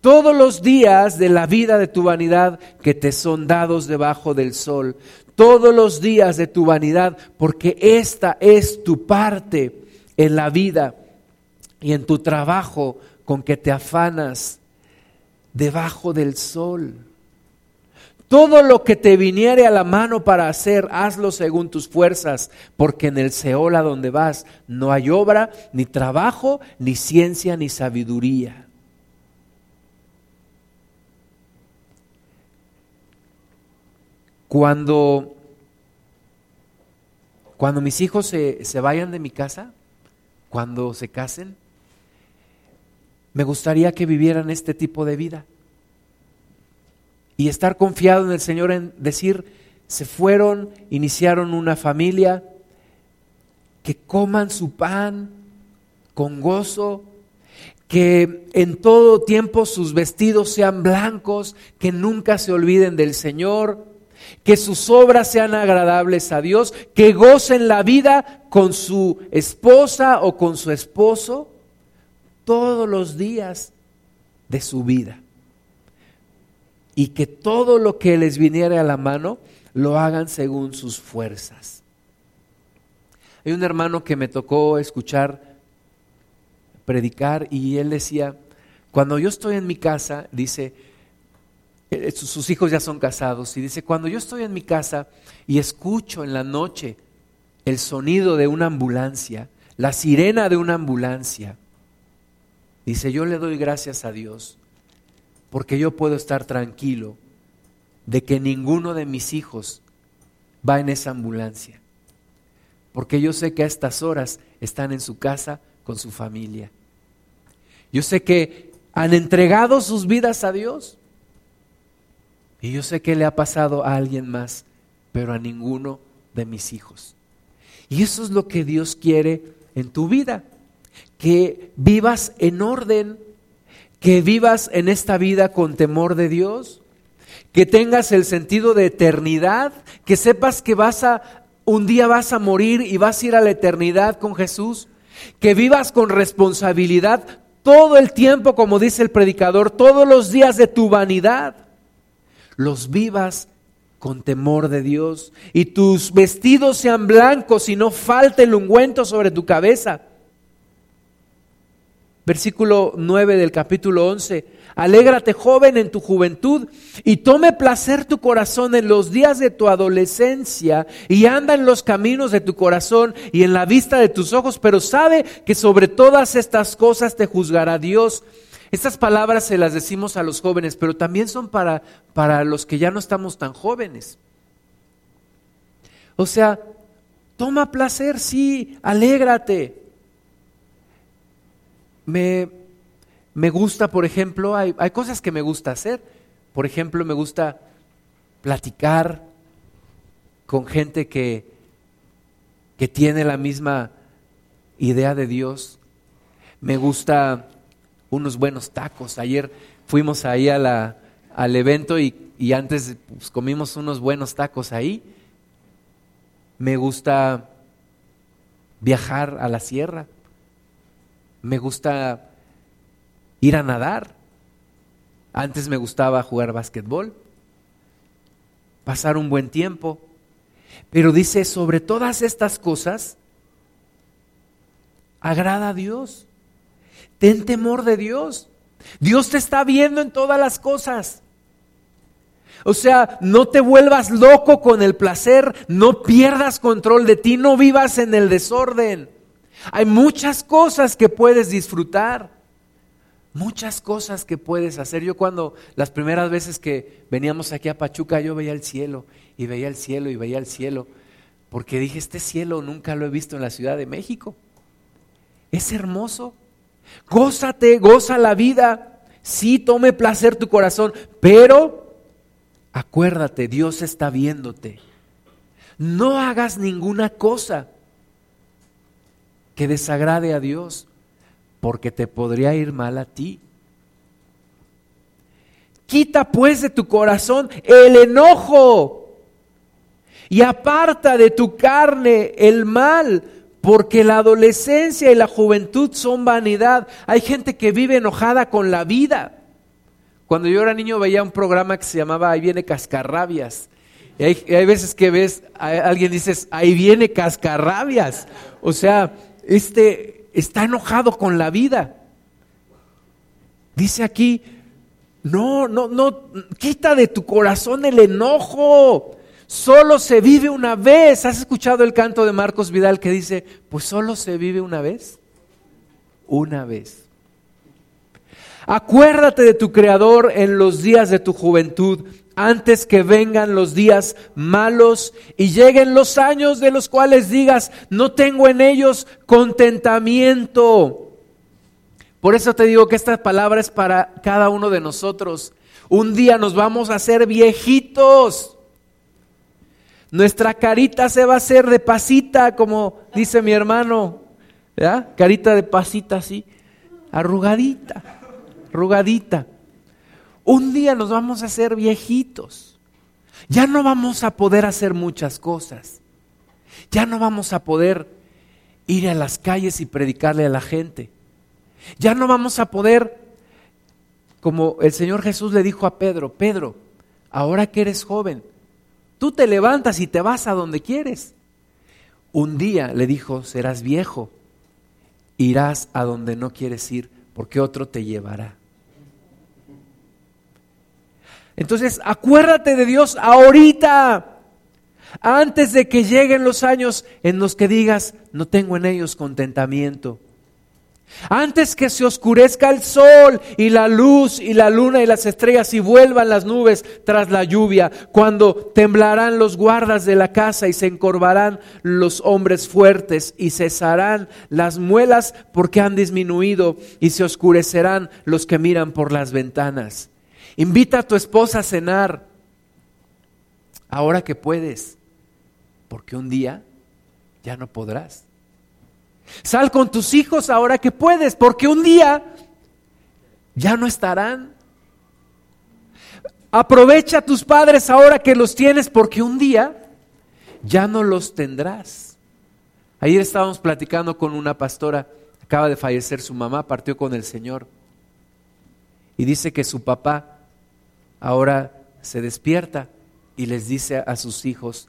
todos los días de la vida de tu vanidad que te son dados debajo del sol, todos los días de tu vanidad, porque esta es tu parte en la vida y en tu trabajo con que te afanas debajo del sol. Todo lo que te viniere a la mano para hacer, hazlo según tus fuerzas, porque en el Seol a donde vas no hay obra, ni trabajo, ni ciencia, ni sabiduría. Cuando, cuando mis hijos se, se vayan de mi casa, cuando se casen, me gustaría que vivieran este tipo de vida. Y estar confiado en el Señor en decir, se fueron, iniciaron una familia, que coman su pan con gozo, que en todo tiempo sus vestidos sean blancos, que nunca se olviden del Señor, que sus obras sean agradables a Dios, que gocen la vida con su esposa o con su esposo todos los días de su vida y que todo lo que les viniera a la mano lo hagan según sus fuerzas. Hay un hermano que me tocó escuchar predicar y él decía, cuando yo estoy en mi casa, dice, sus hijos ya son casados, y dice, cuando yo estoy en mi casa y escucho en la noche el sonido de una ambulancia, la sirena de una ambulancia, dice, yo le doy gracias a Dios porque yo puedo estar tranquilo de que ninguno de mis hijos va en esa ambulancia, porque yo sé que a estas horas están en su casa con su familia. Yo sé que han entregado sus vidas a Dios y yo sé que le ha pasado a alguien más, pero a ninguno de mis hijos. Y eso es lo que Dios quiere en tu vida, que vivas en orden que vivas en esta vida con temor de Dios, que tengas el sentido de eternidad, que sepas que vas a un día vas a morir y vas a ir a la eternidad con Jesús, que vivas con responsabilidad todo el tiempo, como dice el predicador, todos los días de tu vanidad, los vivas con temor de Dios y tus vestidos sean blancos y no falte el ungüento sobre tu cabeza Versículo 9 del capítulo 11. Alégrate joven en tu juventud y tome placer tu corazón en los días de tu adolescencia y anda en los caminos de tu corazón y en la vista de tus ojos, pero sabe que sobre todas estas cosas te juzgará Dios. Estas palabras se las decimos a los jóvenes, pero también son para, para los que ya no estamos tan jóvenes. O sea, toma placer, sí, alégrate, me, me gusta, por ejemplo, hay, hay cosas que me gusta hacer. Por ejemplo, me gusta platicar con gente que, que tiene la misma idea de Dios. Me gusta unos buenos tacos. Ayer fuimos ahí a al evento y, y antes pues, comimos unos buenos tacos ahí. Me gusta viajar a la sierra. Me gusta ir a nadar. Antes me gustaba jugar básquetbol, pasar un buen tiempo. Pero dice, sobre todas estas cosas, agrada a Dios. Ten temor de Dios. Dios te está viendo en todas las cosas. O sea, no te vuelvas loco con el placer, no pierdas control de ti, no vivas en el desorden. Hay muchas cosas que puedes disfrutar, muchas cosas que puedes hacer. Yo cuando las primeras veces que veníamos aquí a Pachuca, yo veía el cielo y veía el cielo y veía el cielo, porque dije, este cielo nunca lo he visto en la Ciudad de México. Es hermoso. Gózate, goza la vida. Sí, tome placer tu corazón, pero acuérdate, Dios está viéndote. No hagas ninguna cosa que desagrade a Dios, porque te podría ir mal a ti. Quita pues de tu corazón el enojo y aparta de tu carne el mal, porque la adolescencia y la juventud son vanidad. Hay gente que vive enojada con la vida. Cuando yo era niño veía un programa que se llamaba Ahí viene cascarrabias. Y hay, hay veces que ves, a alguien dices, ahí viene cascarrabias. O sea, este está enojado con la vida. Dice aquí, no, no, no, quita de tu corazón el enojo. Solo se vive una vez. ¿Has escuchado el canto de Marcos Vidal que dice, pues solo se vive una vez? Una vez. Acuérdate de tu Creador en los días de tu juventud, antes que vengan los días malos y lleguen los años de los cuales digas, no tengo en ellos contentamiento. Por eso te digo que esta palabra es para cada uno de nosotros. Un día nos vamos a hacer viejitos. Nuestra carita se va a hacer de pasita, como dice mi hermano. ¿Ya? Carita de pasita así, arrugadita, arrugadita. Un día nos vamos a hacer viejitos. Ya no vamos a poder hacer muchas cosas. Ya no vamos a poder ir a las calles y predicarle a la gente. Ya no vamos a poder, como el Señor Jesús le dijo a Pedro, Pedro, ahora que eres joven, Tú te levantas y te vas a donde quieres. Un día le dijo, serás viejo, irás a donde no quieres ir, porque otro te llevará. Entonces, acuérdate de Dios ahorita, antes de que lleguen los años en los que digas, no tengo en ellos contentamiento. Antes que se oscurezca el sol y la luz y la luna y las estrellas y vuelvan las nubes tras la lluvia, cuando temblarán los guardas de la casa y se encorvarán los hombres fuertes y cesarán las muelas porque han disminuido y se oscurecerán los que miran por las ventanas. Invita a tu esposa a cenar ahora que puedes, porque un día ya no podrás. Sal con tus hijos ahora que puedes, porque un día ya no estarán. Aprovecha a tus padres ahora que los tienes, porque un día ya no los tendrás. Ayer estábamos platicando con una pastora, acaba de fallecer su mamá, partió con el Señor. Y dice que su papá ahora se despierta y les dice a sus hijos,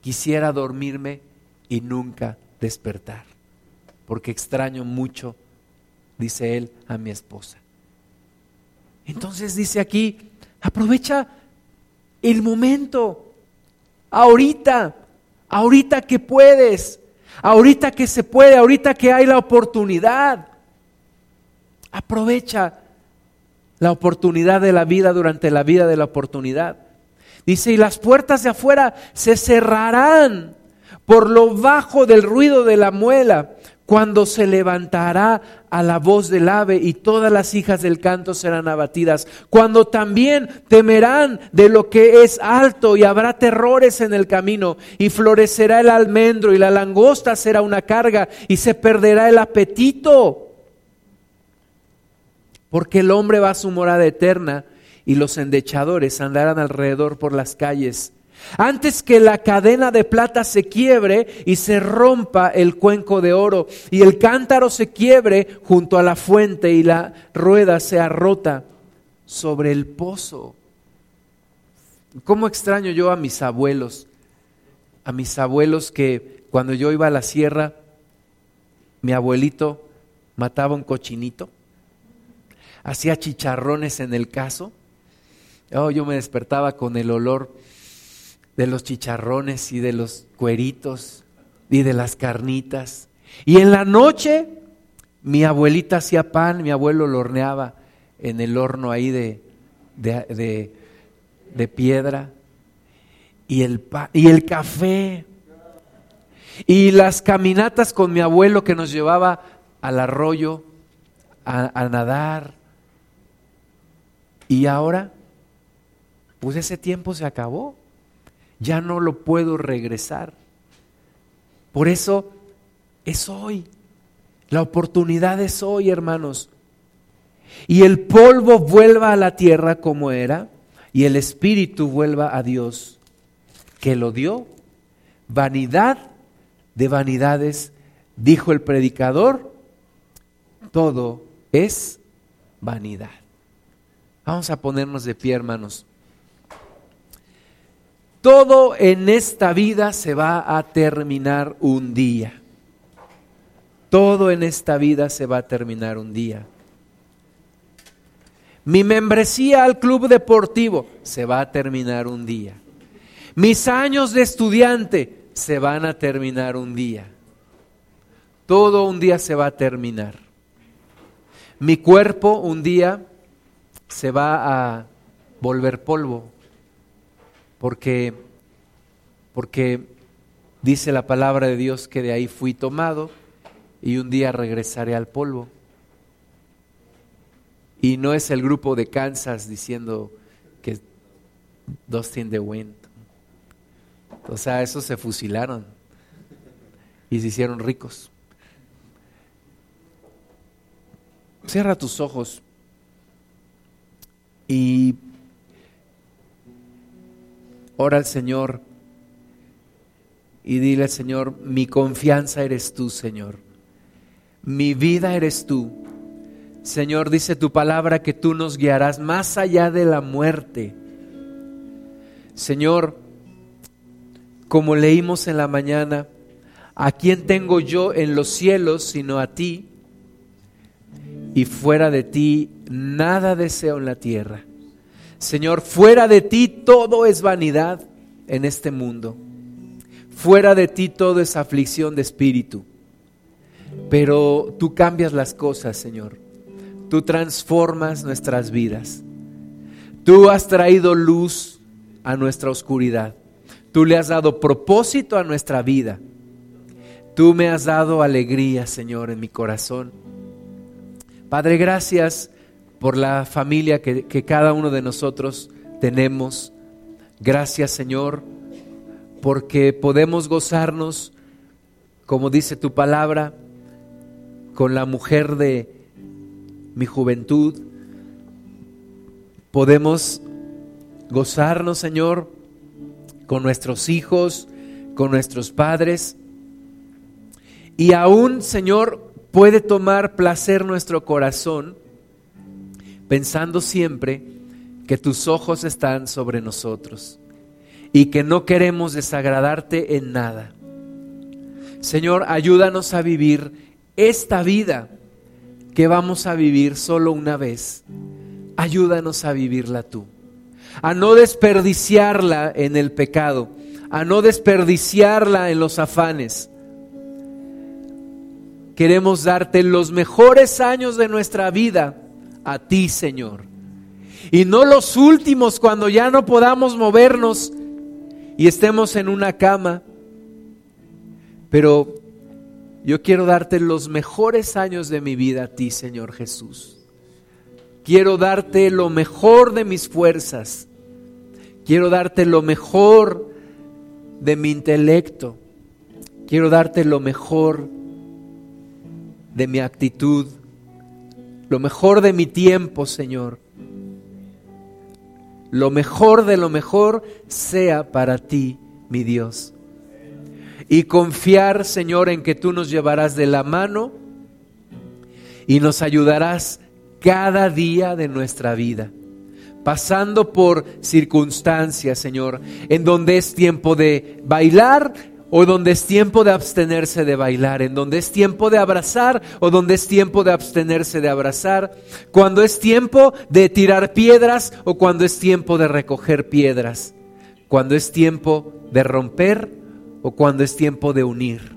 quisiera dormirme y nunca despertar porque extraño mucho, dice él, a mi esposa. Entonces dice aquí, aprovecha el momento, ahorita, ahorita que puedes, ahorita que se puede, ahorita que hay la oportunidad. Aprovecha la oportunidad de la vida durante la vida de la oportunidad. Dice, y las puertas de afuera se cerrarán por lo bajo del ruido de la muela cuando se levantará a la voz del ave y todas las hijas del canto serán abatidas, cuando también temerán de lo que es alto y habrá terrores en el camino y florecerá el almendro y la langosta será una carga y se perderá el apetito, porque el hombre va a su morada eterna y los endechadores andarán alrededor por las calles antes que la cadena de plata se quiebre y se rompa el cuenco de oro y el cántaro se quiebre junto a la fuente y la rueda sea rota sobre el pozo. ¿Cómo extraño yo a mis abuelos? A mis abuelos que cuando yo iba a la sierra, mi abuelito mataba un cochinito, hacía chicharrones en el caso. Oh, yo me despertaba con el olor de los chicharrones y de los cueritos y de las carnitas. Y en la noche mi abuelita hacía pan, mi abuelo lo horneaba en el horno ahí de, de, de, piedra. Y el, y el café. Y las caminatas con mi abuelo que nos llevaba al arroyo a, a nadar. Y ahora, pues ese tiempo se acabó ya no lo puedo regresar. Por eso es hoy. La oportunidad es hoy, hermanos. Y el polvo vuelva a la tierra como era y el espíritu vuelva a Dios, que lo dio. Vanidad de vanidades, dijo el predicador, todo es vanidad. Vamos a ponernos de pie, hermanos. Todo en esta vida se va a terminar un día. Todo en esta vida se va a terminar un día. Mi membresía al club deportivo se va a terminar un día. Mis años de estudiante se van a terminar un día. Todo un día se va a terminar. Mi cuerpo un día se va a volver polvo porque, porque dice la palabra de Dios que de ahí fui tomado y un día regresaré al polvo. Y no es el grupo de Kansas diciendo que Dustin de Wind. O sea, esos se fusilaron y se hicieron ricos. Cierra tus ojos y Ora al Señor y dile al Señor, mi confianza eres tú, Señor. Mi vida eres tú. Señor, dice tu palabra que tú nos guiarás más allá de la muerte. Señor, como leímos en la mañana, ¿a quién tengo yo en los cielos sino a ti? Y fuera de ti nada deseo en la tierra. Señor, fuera de ti todo es vanidad en este mundo. Fuera de ti todo es aflicción de espíritu. Pero tú cambias las cosas, Señor. Tú transformas nuestras vidas. Tú has traído luz a nuestra oscuridad. Tú le has dado propósito a nuestra vida. Tú me has dado alegría, Señor, en mi corazón. Padre, gracias por la familia que, cada uno de nosotros tenemos. Gracias Señor, porque podemos gozarnos, como dice tu palabra, con la mujer de mi juventud. Podemos gozarnos, Señor, con nuestros hijos, con nuestros padres. Y aún, Señor, puede tomar placer nuestro corazón pensando siempre que tus ojos están sobre nosotros y que no queremos desagradarte en nada. Señor, ayúdanos a vivir esta vida que vamos a vivir solo una vez. Ayúdanos a vivirla tú, a no desperdiciarla en el pecado, a no desperdiciarla en los afanes. Queremos darte los mejores años de nuestra vida a ti, Señor. Y no los últimos cuando ya no podamos movernos y estemos en una cama. Pero Yo quiero darte los mejores años de mi vida a ti, Señor Jesús. Quiero darte lo mejor de mis fuerzas. Quiero darte lo mejor de mi intelecto. Quiero darte lo mejor de mi actitud, lo mejor de mi tiempo, Señor. Lo mejor de lo mejor sea para ti, mi Dios. Y confiar, Señor, en que tú nos llevarás de la mano y nos ayudarás cada día de nuestra vida pasando por circunstancias, Señor, en donde es tiempo de bailar o donde es tiempo de abstenerse de bailar, en donde es tiempo de abrazar o donde es tiempo de abstenerse de abrazar, cuando es tiempo de tirar piedras o cuando es tiempo de recoger piedras, cuando es tiempo de romper o cuando es tiempo de unir.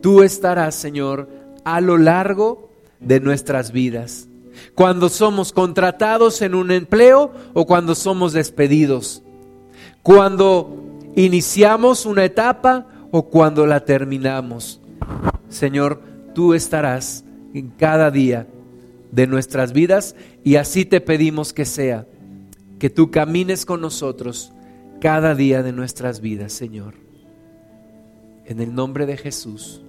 Tú estarás, Señor, a lo largo de nuestras vidas cuando somos contratados en un empleo o cuando somos despedidos, cuando iniciamos una etapa o cuando la terminamos. Señor, tú estarás en cada día de nuestras vidas y así te pedimos que sea, que tú camines con nosotros cada día de nuestras vidas, Señor. En el nombre de Jesús.